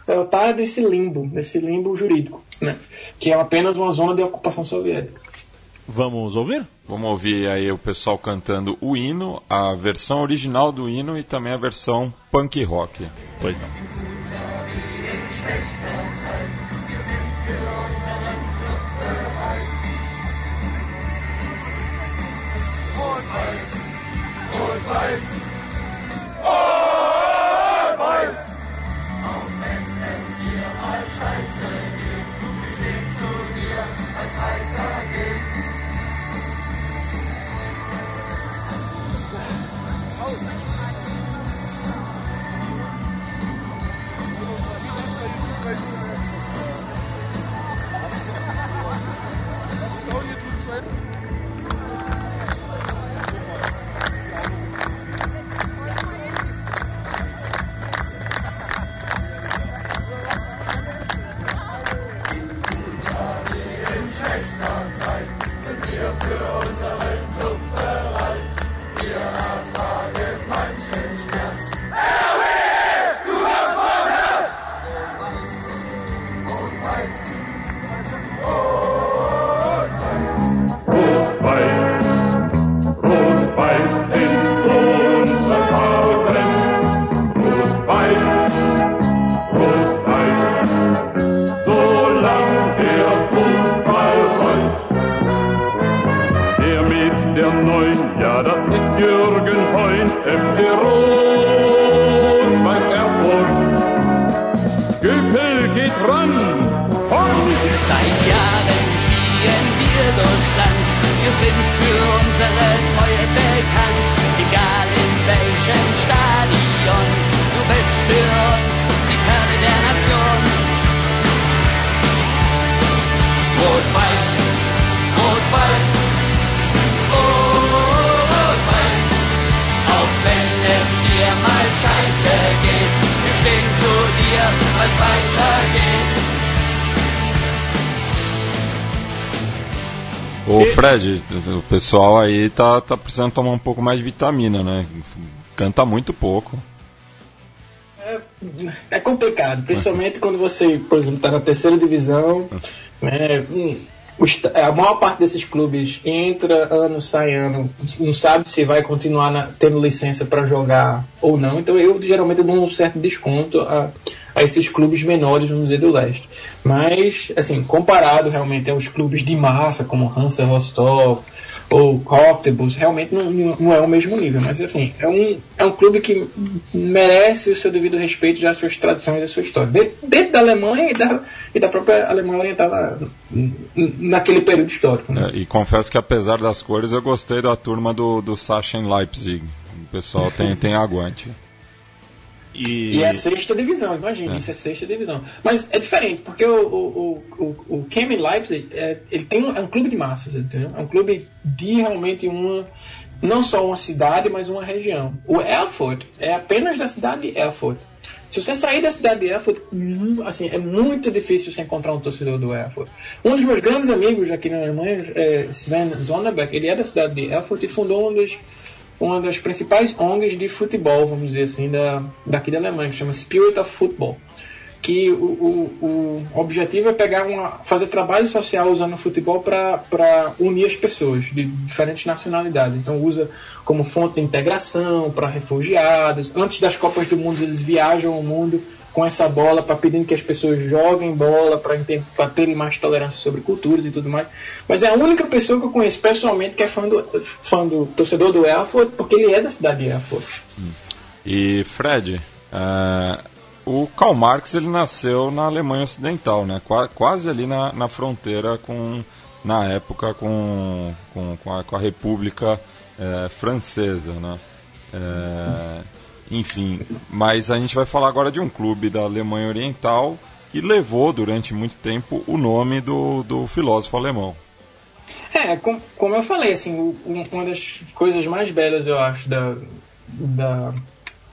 Ela está nesse limbo, nesse limbo jurídico, né? que é apenas uma zona de ocupação soviética. Vamos ouvir? Vamos ouvir aí o pessoal cantando o hino, a versão original do hino e também a versão punk rock. Pois não. life. Sind für unsere Treue bekannt. Egal in welchem Stadion. Du bist für uns die Perle der Nation. Rot-Weiß, Rot-Weiß, Rot-Weiß. Auch wenn es dir mal scheiße geht, wir stehen zu dir, weil's weitergeht. Ô Fred, o pessoal aí tá, tá precisando tomar um pouco mais de vitamina, né? Canta muito pouco. É complicado, principalmente quando você, por exemplo, está na terceira divisão. Né, hum, os- a maior parte desses clubes entra ano, sai ano, não sabe se vai continuar na- tendo licença para jogar ou não. Então eu geralmente dou um certo desconto a, a esses clubes menores, vamos dizer, do leste. Mas, assim, comparado realmente aos clubes de massa, como Hansa Rostov ou Cocktails, realmente não, não é o mesmo nível. Mas, assim, é um, é um clube que merece o seu devido respeito já as suas tradições e a sua história. De- Dentro da Alemanha e da, e da própria Alemanha Oriental na- naquele período histórico. Né? É, e confesso que apesar das cores, eu gostei da turma do, do Sachsen Leipzig. O pessoal tem, tem aguante. E, E é a sexta divisão, imagina, isso é sexta divisão. Mas é diferente, porque o, o, o, o, Chemie Leipzig, é, ele tem um, é um clube de massas, entendeu? É um clube de realmente uma, não só uma cidade, mas uma região. O Erfurt é apenas da cidade de Erfurt. Se você sair da cidade de Erfurt, assim, é muito difícil você encontrar um torcedor do Erfurt. Um dos meus grandes amigos aqui na Alemanha, é Sven Sonderberg, ele é da cidade de Erfurt e fundou um dos uma das principais ONGs de futebol, vamos dizer assim, da, daqui da Alemanha, que chama Spirit of Football. Que o, o, o objetivo é pegar uma, fazer trabalho social usando o futebol para unir as pessoas de diferentes nacionalidades. Então usa como fonte de integração para refugiados. Antes das Copas do Mundo, eles viajam o mundo com essa bola para pedindo que as pessoas joguem bola para terem mais tolerância sobre culturas e tudo mais. Mas é a única pessoa que eu conheço pessoalmente que é fã do, fã do torcedor do Erfurt, porque ele é da cidade de Erfurt. E Fred, é, o Karl Marx ele nasceu na Alemanha Ocidental, né? Qua- quase ali na, na fronteira com, na época com, com, com, a, com a República é, Francesa, né? É, enfim, mas a gente vai falar agora de um clube da Alemanha Oriental que levou durante muito tempo o nome do, do filósofo alemão. É, com- como eu falei, assim, um- uma das coisas mais belas, eu acho, da, da-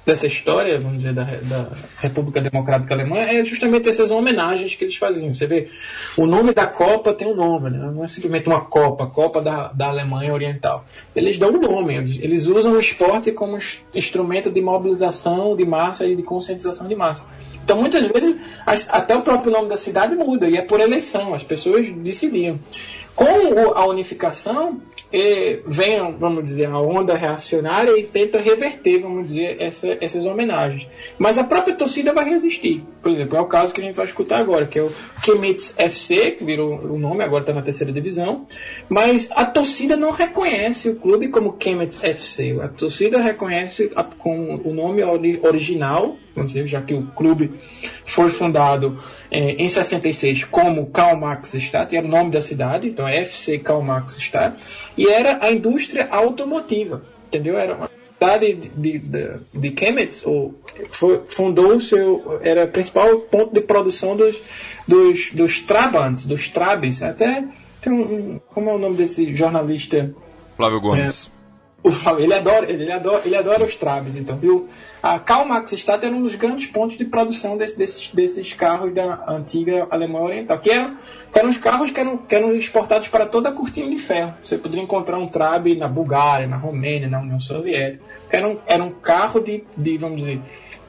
dessa história, vamos dizer, da, da República Democrática Alemã, é justamente essas homenagens que eles faziam. Você vê, o nome da Copa tem um nome, né? não é simplesmente uma Copa, Copa da, da Alemanha Oriental. Eles dão um nome, eles, eles usam o esporte como ins- instrumento de mobilização de massa e de conscientização de massa. Então, muitas vezes, as- até o próprio nome da cidade muda, e é por eleição, as pessoas decidiam. Com a unificação, vem, vamos dizer, a onda reacionária e tenta reverter, vamos dizer, essa- essas homenagens. Mas a própria torcida vai resistir. Por exemplo, é o caso que a gente vai escutar agora, que é o Chemnitz FC, que virou o nome, agora está na terceira divisão. Mas a torcida não reconhece o clube como Chemnitz FC. A torcida reconhece a- com o nome ori- original, vamos dizer, já que o clube foi fundado eh, em 66 como Karl Marx Stadt, era o nome da cidade, então é FC Karl Marx Stadt, e era a indústria automotiva, entendeu? Era uma cidade de, de, de, Chemnitz, ou foi, fundou o seu, era o principal ponto de produção dos, dos, dos Trabants, dos Trabes, até tem um, como é o nome desse jornalista Flávio Gomes. o Flávio, ele adora, ele, adora, ele adora os Trabes, então. O, a Karl Marx Stadt era um dos grandes pontos de produção desse- desses, desses carros da antiga Alemanha Oriental, que eram, que eram os carros que eram, que eram exportados para toda a cortina de ferro. Você poderia encontrar um Trabe na Bulgária, na Romênia, na União Soviética. Era um, era um carro de, de, vamos dizer,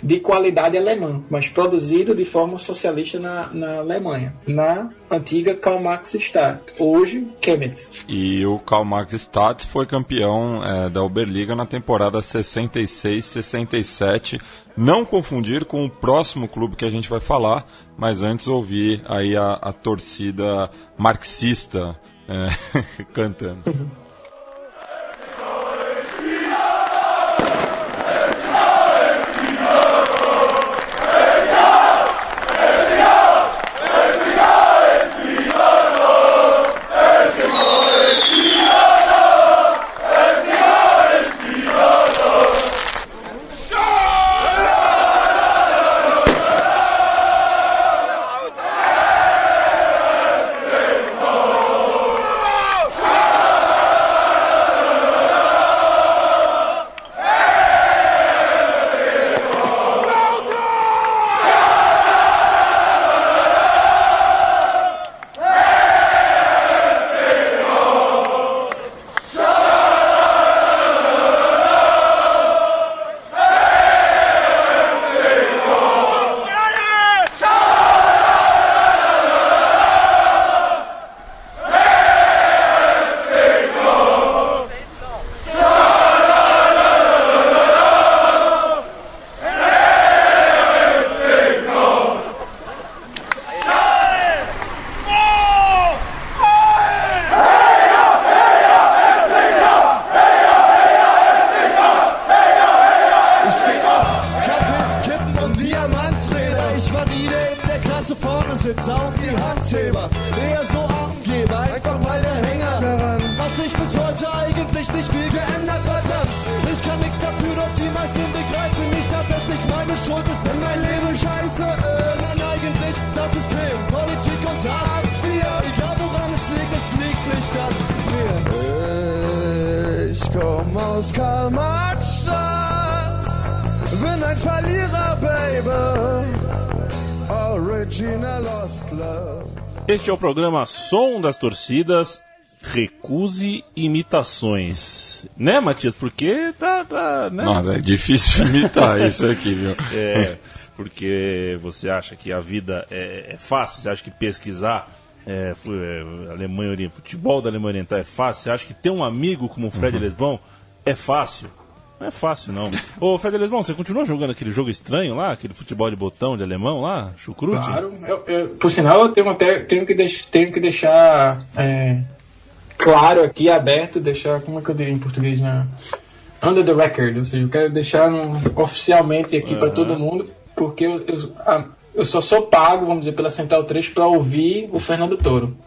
de qualidade alemã, mas produzido de forma socialista na, na Alemanha, na antiga Karl Marx Stadt, hoje Chemnitz. E o Karl Marx Stadt foi campeão eh, da Oberliga na temporada 66-67. Não confundir com o próximo clube que a gente vai falar, mas antes ouvir aí a, a torcida marxista eh, cantando. Karl Marx Stadt, bin ein Verlierer, Baby. Original Lost Love. Este é o programa Som das Torcidas. Recuse imitações. Né, Matias? Porque tá. tá né? Nossa, é difícil imitar isso aqui, viu? É, porque você acha que a vida é, é fácil? Você acha que pesquisar é, é, Alemanha Oriental, futebol da Alemanha Oriental é fácil? Você acha que ter um amigo como o Fred Uhum. Lesbão é fácil? Não é fácil, não. Ô, Fred Lesbão, você continua jogando aquele jogo estranho lá? Aquele futebol de botão de alemão lá? Chucrute? Claro. Eu- eu- por sinal, eu tenho, até, tenho, que, deix, tenho que deixar é, claro aqui, aberto, deixar, como é que eu diria em português, né? Under the record, ou seja, eu quero deixar no- oficialmente aqui para todo mundo, porque eu, eu, ah, eu só sou pago, vamos dizer, pela Central 3 para ouvir o Fernando Toro.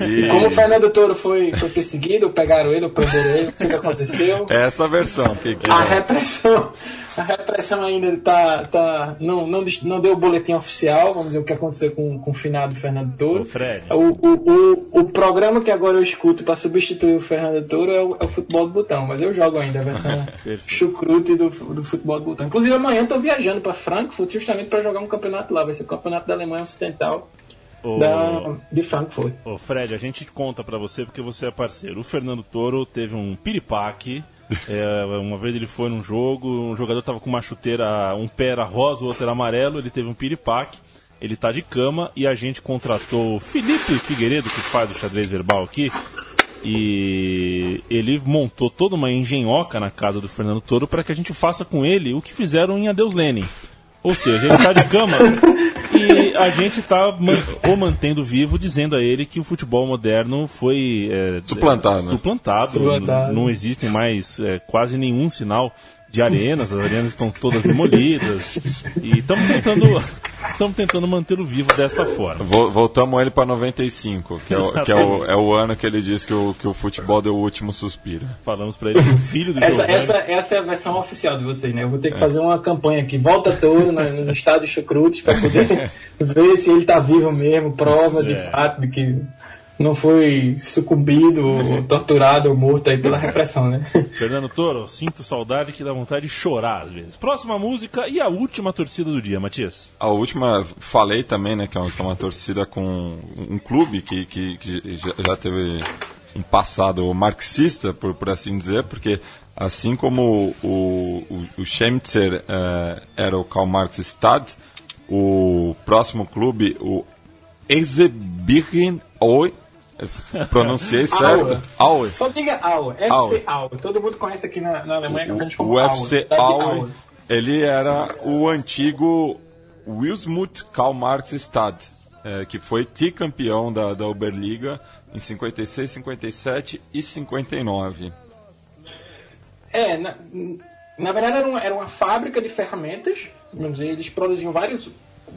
E Como o Fernando Toro foi, foi perseguido, pegaram ele, prenderam ele, o que, aconteceu? é essa versão que, que A repressão, a repressão ainda tá, tá não, não, não deu o boletim oficial, vamos dizer o que aconteceu com, com o finado Fernando Toro. Ô, Fred. O, o, o, o programa que agora eu escuto para substituir o Fernando Toro é o, é o futebol do botão, mas eu jogo ainda a versão chucrute do, do futebol do botão. Inclusive amanhã eu tô viajando para Frankfurt justamente para jogar um campeonato lá, vai ser o campeonato da Alemanha Ocidental Ô, da, de Frankfurt. ô, Fred, a gente conta pra você porque você é parceiro. O Fernando Toro teve um piripaque. É, uma vez ele foi num jogo, um jogador tava com uma chuteira, um pé era rosa, o outro era amarelo, ele teve um piripaque. Ele tá de cama e a gente contratou o Felipe Figueiredo, que faz o xadrez verbal aqui, e ele montou toda uma engenhoca na casa do Fernando Toro para que a gente faça com ele o que fizeram em Adeus Lenin. Ou seja, ele tá de cama e a gente tá man- o mantendo vivo, dizendo a ele que o futebol moderno foi é, Suplantado, é, né? suplantado. Suplantado. Não existem mais é, quase nenhum sinal de arenas, as arenas estão todas demolidas. E estamos tentando, estamos tentando mantê-lo vivo desta forma. Vo- Voltamos ele para 95, que, é o, que é, o, é o ano que ele disse que o, que o futebol deu o último suspiro. Falamos para ele que o filho do Essa, Giovanni- essa, essa é a versão oficial de vocês, né? Eu vou ter que fazer uma campanha aqui, volta todo nos estádios chucrutes para poder ver se ele tá vivo mesmo, prova de É. fato de que não foi sucumbido, ou torturado ou morto aí pela repressão, né? Fernando Toro, sinto saudade que dá vontade de chorar às vezes. Próxima música e a última torcida do dia, Matias. A última, falei também, né, que é uma, que é uma torcida com um clube que, que, que já, já teve um passado marxista, por, por assim dizer, porque assim como o, o, o eh, era o Karl Marx Stad, o próximo clube, o Exebirchen Oi, pronunciei certo? Aue. Só diga Aue, FC Aue. Todo mundo conhece aqui na, na Alemanha O, como o de Aue, ele era o antigo Wilsmut Karl Marx Stad, eh, que foi tricampeão da, da Oberliga em 56, 57 e 59. É, na, na verdade era uma, era uma fábrica de ferramentas, vamos dizer, eles produziam vários,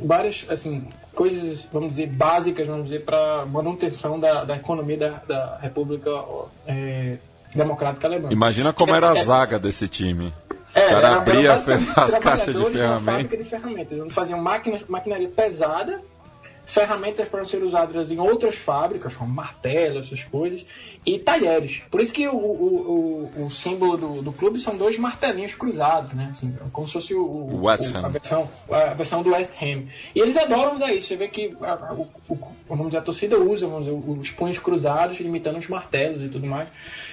várias assim, coisas, vamos dizer, básicas, vamos dizer, para manutenção da, da economia da, da República é, Democrática Alemã. Imagina como Que era a é- zaga desse time. É, o cara era- abria as caixas de ferramentas. de ferramentas. Eles faziam máquinas, maquinaria pesada, ferramentas para ser usadas em outras fábricas, como martelo, essas coisas, e talheres. Por isso que o, o, o, o símbolo do, do clube são dois martelinhos cruzados, né? Assim, como se fosse o, West Ham. a, versão, a versão do West Ham. E eles adoram usar isso. Você vê que a, a- o, o- vamos dizer, a torcida usa vamos dizer, os punhos cruzados, imitando os martelos e tudo mais.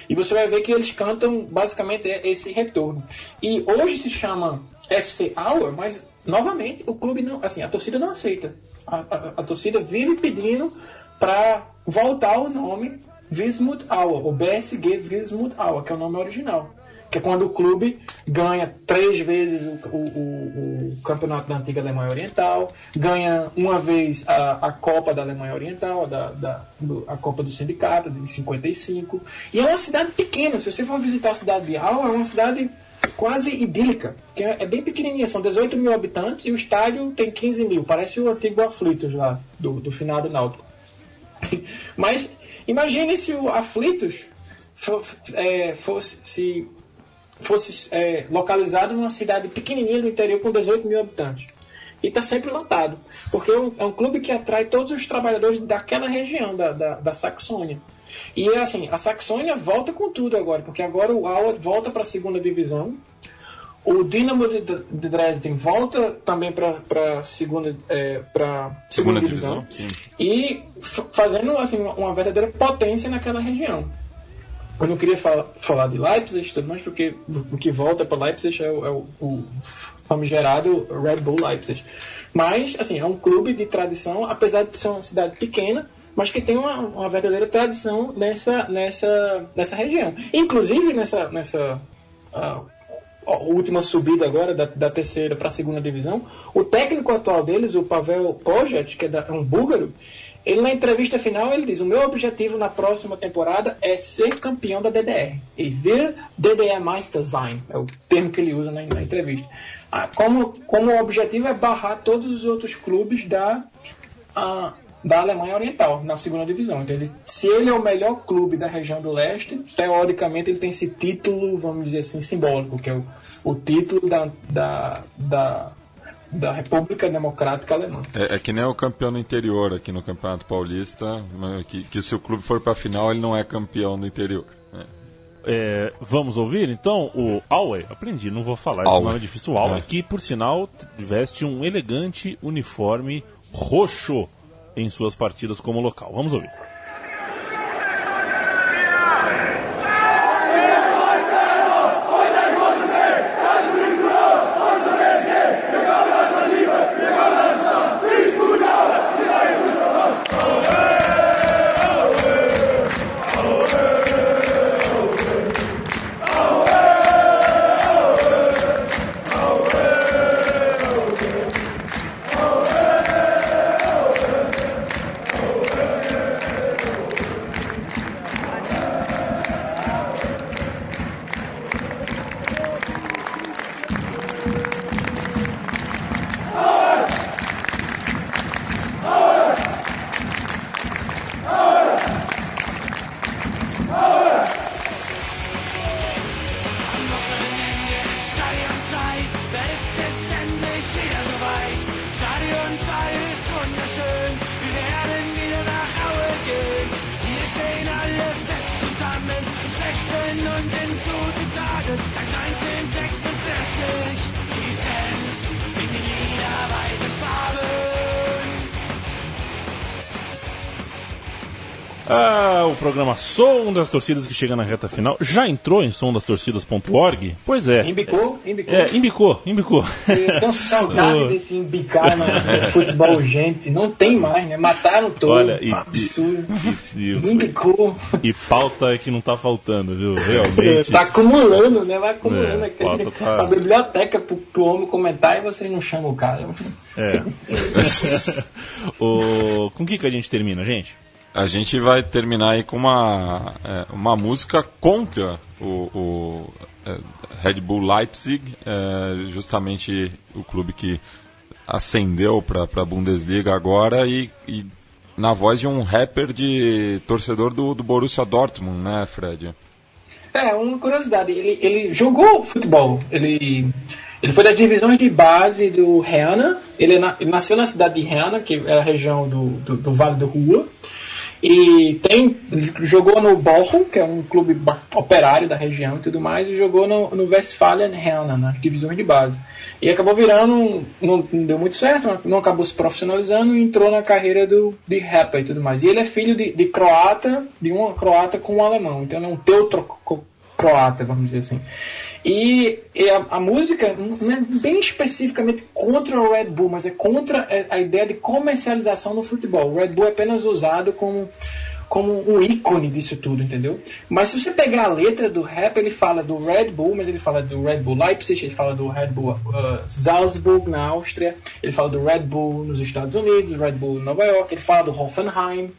E você vai ver que eles cantam basicamente esse retorno. E hoje se chama FC Hour, mas novamente o clube não, assim, a torcida não aceita. A, a- torcida vive pedindo para voltar o nome Wismut Hour, ou BSG Wismut Hour, que é o nome original. Que é quando o clube ganha três vezes o, o- o- o campeonato da antiga Alemanha Oriental, ganha uma vez a, a Copa da Alemanha Oriental, da, da- do- a Copa do Sindicato, de 55. E é uma cidade pequena. Se você for visitar a cidade de Aue, é uma cidade quase idílica, que é, é bem pequenininha, são 18 mil habitantes e o estádio tem 15 mil, parece o antigo Aflitos lá, do, do final do Náutico. Mas imagine se o Aflitos é, fosse, se fosse é, localizado numa cidade pequenininha do interior com 18 mil habitantes. E está sempre lotado, porque é um, é um clube que atrai todos os trabalhadores daquela região, da, da, da Saxônia. E assim, a Saxônia volta com tudo agora, porque agora o Auer volta para a segunda divisão, o Dinamo de, de Dresden volta também para a segunda, é, pra segunda, Segunda divisão, divisão, e fazendo assim, uma, verdadeira potência naquela região. Eu não queria fala- falar de Leipzig, tudo mais, porque o o que volta para Leipzig é o, é o- o famigerado Red Bull Leipzig. Mas, assim, é um clube de tradição, apesar de ser uma cidade pequena, mas que tem uma, uma verdadeira tradição nessa, nessa, nessa região. Inclusive, nessa, nessa ó, última subida agora, da, da terceira para a segunda divisão, o técnico atual deles, o Pavel Pojet, que é, da- é um búlgaro, ele na entrevista final ele diz: o meu objetivo na próxima temporada é ser campeão da DDR. E vir DDR Meister sein, é o termo que ele usa na, na entrevista. Ah, como, como objetivo é barrar todos os outros clubes da, ah, da Alemanha Oriental, na segunda divisão. Então, ele, se ele é o melhor clube da região do leste, teoricamente ele tem esse título, vamos dizer assim, simbólico, que é o, o título da, da, da, da República Democrática Alemã. É, é que nem o campeão do interior aqui no Campeonato Paulista, né, que, que se o clube for para a final, ele não é campeão do interior. É. É, vamos ouvir então o Aue. Aprendi, não vou falar, esse Aue. nome é difícil. O Aue, É. que por sinal veste um elegante uniforme roxo em suas partidas como local. Vamos ouvir. Programa Som das Torcidas que chega na reta final. Já entrou em somdastorcidas.org? Pois é. Embicou, embicou. É, embicou, embicou. Eu tenho saudade Oh. desse embicar no, futebol gente. Não tem mais, né? Mataram todo. Olha, e- absurdo. E, Embicou. e pauta é que não tá faltando, viu? Realmente. Tá acumulando, né? Vai acumulando É, aquele, tá- a biblioteca pro, pro homem comentar e vocês não chamam o cara. É. o... Com o que, que a gente termina, gente? A gente vai terminar aí com uma, é, uma música contra o, o, é, Red Bull Leipzig, é, justamente o clube que ascendeu para a Bundesliga agora e, e na voz de um rapper de torcedor do, do Borussia Dortmund, né, Fred? É, uma curiosidade, ele, ele jogou futebol, ele, ele foi das divisões de base do Herna, ele, na- ele nasceu na cidade de Herna, que é a região do, do, do Vale do Rua, e tem, jogou no Bochum, que é um clube operário da região e tudo mais, e jogou no, no Westfalen Herna, nas divisões de base. E acabou virando, não, não deu muito certo, não acabou se profissionalizando e entrou na carreira do, de rapper e tudo mais. E ele é filho de, de croata, de uma croata com um alemão, então ele é um teutro croata, vamos dizer assim. E, e a, a música não é bem especificamente contra o Red Bull, mas é contra a- a ideia de comercialização no futebol. O Red Bull é apenas usado como, como um ícone disso tudo, entendeu? Mas se você pegar a letra do rap, ele fala do Red Bull, mas ele fala do Red Bull Leipzig, ele fala do Red Bull uh, Salzburg na Áustria, ele fala do Red Bull nos Estados Unidos, Red Bull Nova York, ele fala do Hoffenheim,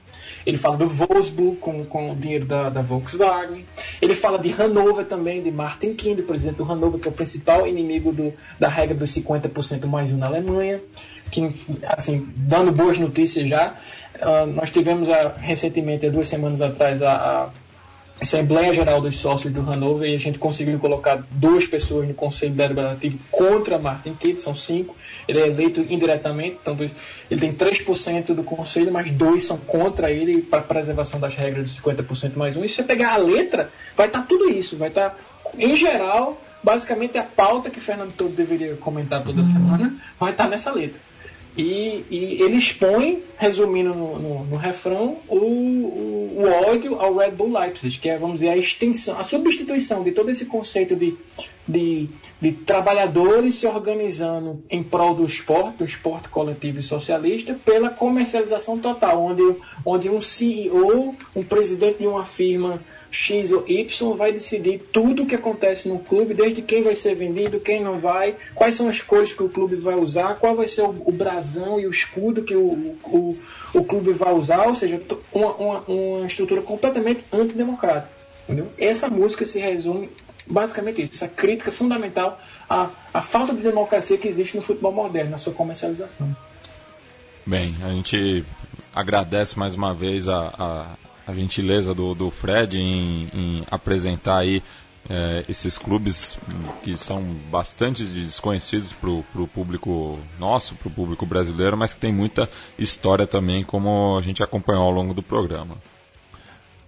ele fala do Wolfsburg com, com o dinheiro da, da Volkswagen. Ele fala de Hannover também, de Martin Kind, presidente do Hannover, que é o principal inimigo do, da regra dos 50% mais um na Alemanha. Que, assim, dando boas notícias já. ah, nós tivemos ah, recentemente, há duas semanas atrás, a, a Assembleia Geral dos Sócios do Hannover e a gente conseguiu colocar duas pessoas no Conselho Deliberativo contra Martin Kidd, são cinco. Ele é eleito indiretamente, então ele tem 3% do Conselho, mas dois são contra ele para preservação das regras dos 50% mais um. E se você pegar a letra, vai estar tudo isso, vai estar, em geral, basicamente a pauta que Fernando Todo deveria comentar toda semana, vai estar nessa letra. E, e ele expõe, resumindo no, no- no refrão, o, o- o ódio ao Red Bull Leipzig, que é, vamos dizer, a extensão, a substituição de todo esse conceito de, de, de trabalhadores se organizando em prol do esporte, do esporte coletivo e socialista, pela comercialização total, onde, onde um CEO, um presidente de uma firma X ou Y vai decidir tudo o que acontece no clube, desde quem vai ser vendido, quem não vai, quais são as cores que o clube vai usar, qual vai ser o, o brasão e o escudo que o, o, o clube vai usar, ou seja, uma, uma, uma estrutura completamente antidemocrática. Entendeu? Essa música se resume basicamente isso, essa crítica fundamental à, à falta de democracia que existe no futebol moderno, na sua comercialização. Bem, a gente agradece mais uma vez a, a, a gentileza do, do Fred em, em apresentar aí é, esses clubes que são bastante desconhecidos para o público nosso, para o público brasileiro, mas que tem muita história também, como a gente acompanhou ao longo do programa.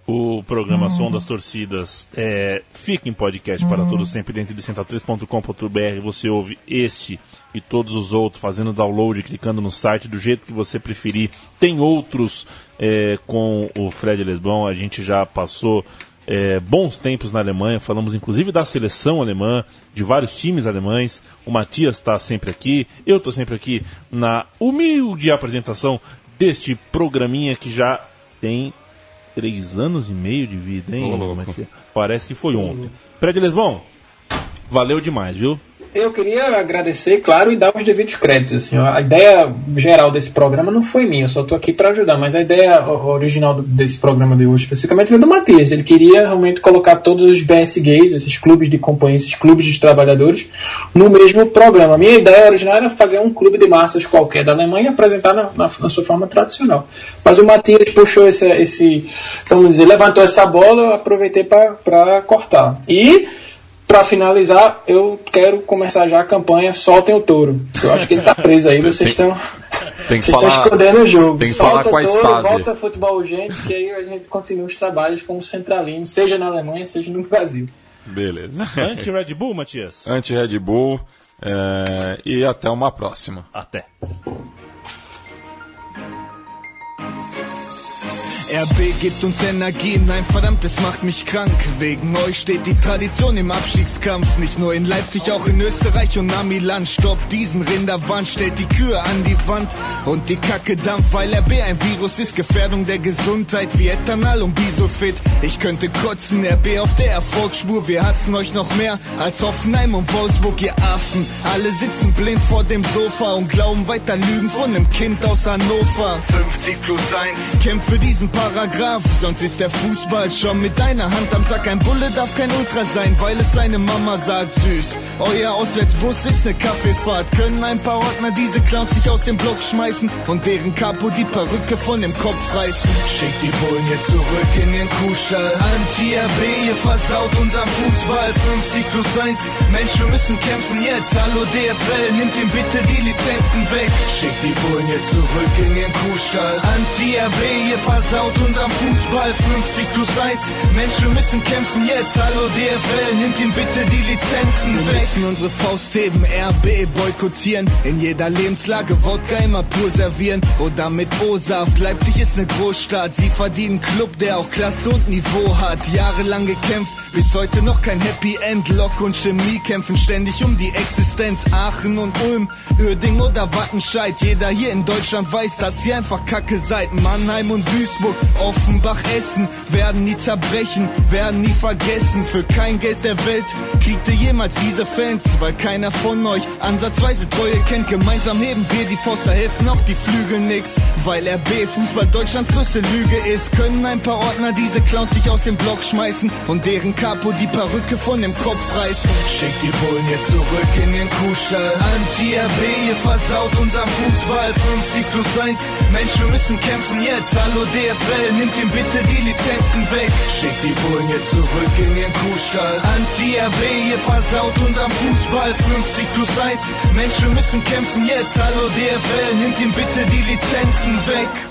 O programa Som das Torcidas é, fica em podcast para todos sempre dentro de central3.com.br. Você ouve este e todos os outros fazendo download, clicando no site do jeito que você preferir. Tem outros é, com o Fred Lesbão, a gente já passou é, bons tempos na Alemanha, falamos inclusive da seleção alemã, de vários times alemães. O Matias está sempre aqui, eu estou sempre aqui na humilde apresentação deste programinha que já tem três anos e meio de vida, hein? Louco. Matias? Parece que foi ontem. Fred Lesbão, valeu demais, viu? Eu queria agradecer, claro, e dar os devidos créditos. Assim, a ideia geral desse programa não foi minha, eu só estou aqui para ajudar, mas a ideia original desse programa de hoje, especificamente, veio do Matias. Ele queria realmente colocar todos os BS gays, esses clubes de companhia, esses clubes de trabalhadores, no mesmo programa. A minha ideia original era fazer um clube de massas qualquer da Alemanha e apresentar na, na- na sua forma tradicional. Mas o Matias puxou esse, esse vamos dizer, levantou essa bola, eu aproveitei para cortar. E Pra finalizar, eu quero começar já a campanha Soltem o Touro. Eu acho que ele tá preso aí, vocês estão Tem que vocês estão falar, escondendo o jogo. tem que Solta falar com a o touro, Stasi. Volta futebol urgente, que aí a gente continua os trabalhos como centralino, seja na Alemanha, seja no Brasil. Beleza. Anti-Red Bull, Matias? Anti-Red Bull. é, e até uma próxima. Até. RB gibt uns Energie, nein verdammt, es macht mich krank. Wegen euch steht die Tradition im Abstiegskampf. Nicht nur in Leipzig, auch in Österreich und Amiland. Stoppt diesen Rinderwand, stellt die Kühe an die Wand. Und die Kacke dampft, weil RB ein Virus ist. Gefährdung der Gesundheit wie Ethanol und Bisofit. Ich könnte kotzen, RB auf der Erfolgsspur. Wir hassen euch noch mehr als Hoffenheim und Wolfsburg, ihr Affen. Alle sitzen blind vor dem Sofa und glauben weiter Lügen von einem Kind aus Hannover. 50 plus 1, kämpft für diesen Paragraph. Sonst ist der Fußball schon mit deiner Hand am Sack. Ein Bulle darf kein Ultra sein, weil es seine Mama sagt. Süß, euer Auswärtsbus ist ne Kaffeefahrt. Können ein paar Ordner diese Clowns sich aus dem Block schmeißen und deren Capo die Perücke von dem Kopf reißen. Schickt die Bullen jetzt zurück in den Kuhstall. Anti-RB, ihr versaut unseren Fußball. 50 plus 1, Mensch, wir müssen kämpfen jetzt. Hallo DFL, nimmt ihm bitte die Lizenzen weg. Schickt die Bullen jetzt zurück in den Kuhstall. Anti-RB, ihr versaut unseren Fußball. 50 plus 1, Mensch, wir müssen kämpfen jetzt. Hallo DFL, nimmt ihm bitte die Lizenzen weg. Wir unsere Faust heben, RB boykottieren. In jeder Lebenslage Wodka immer pur servieren. Oder mit O-Saft. Leipzig ist eine Großstadt. Sie verdienen Club, der auch Klasse und Niveau hat. Jahrelang gekämpft, bis heute noch kein Happy End. Lok und Chemie kämpfen ständig um die Existenz. Aachen und Ulm, Uerding oder Wattenscheid. Jeder hier in Deutschland weiß, dass ihr einfach Kacke seid. Mannheim und Duisburg, Offenbach, Essen werden nie zerbrechen, werden nie vergessen. Für kein Geld der Welt kriegt ihr jemals diese Fans, weil keiner von euch ansatzweise Treue kennt. Gemeinsam heben wir die da helfen auch die Flügel nix. Weil RB Fußball Deutschlands größte Lüge ist, können ein paar Ordner diese Clowns sich aus dem Block schmeißen und deren Capo die Perücke von dem Kopf reißen. Schickt die Bullen jetzt zurück in den Kuhstall. Anti-RB, ihr versaut unseren Fußball. 50 plus 1, Mensch, wir müssen kämpfen jetzt. Hallo DFL, nimmt ihm bitte die Lizenzen weg. Schickt die Bullen jetzt zurück in den Kuhstall. Anti-RB, ihr versaut unseren Fußball. 50 plus 1, Mensch, wir müssen kämpfen jetzt. Hallo DFL, nimmt ihm bitte die Lizenzen weg.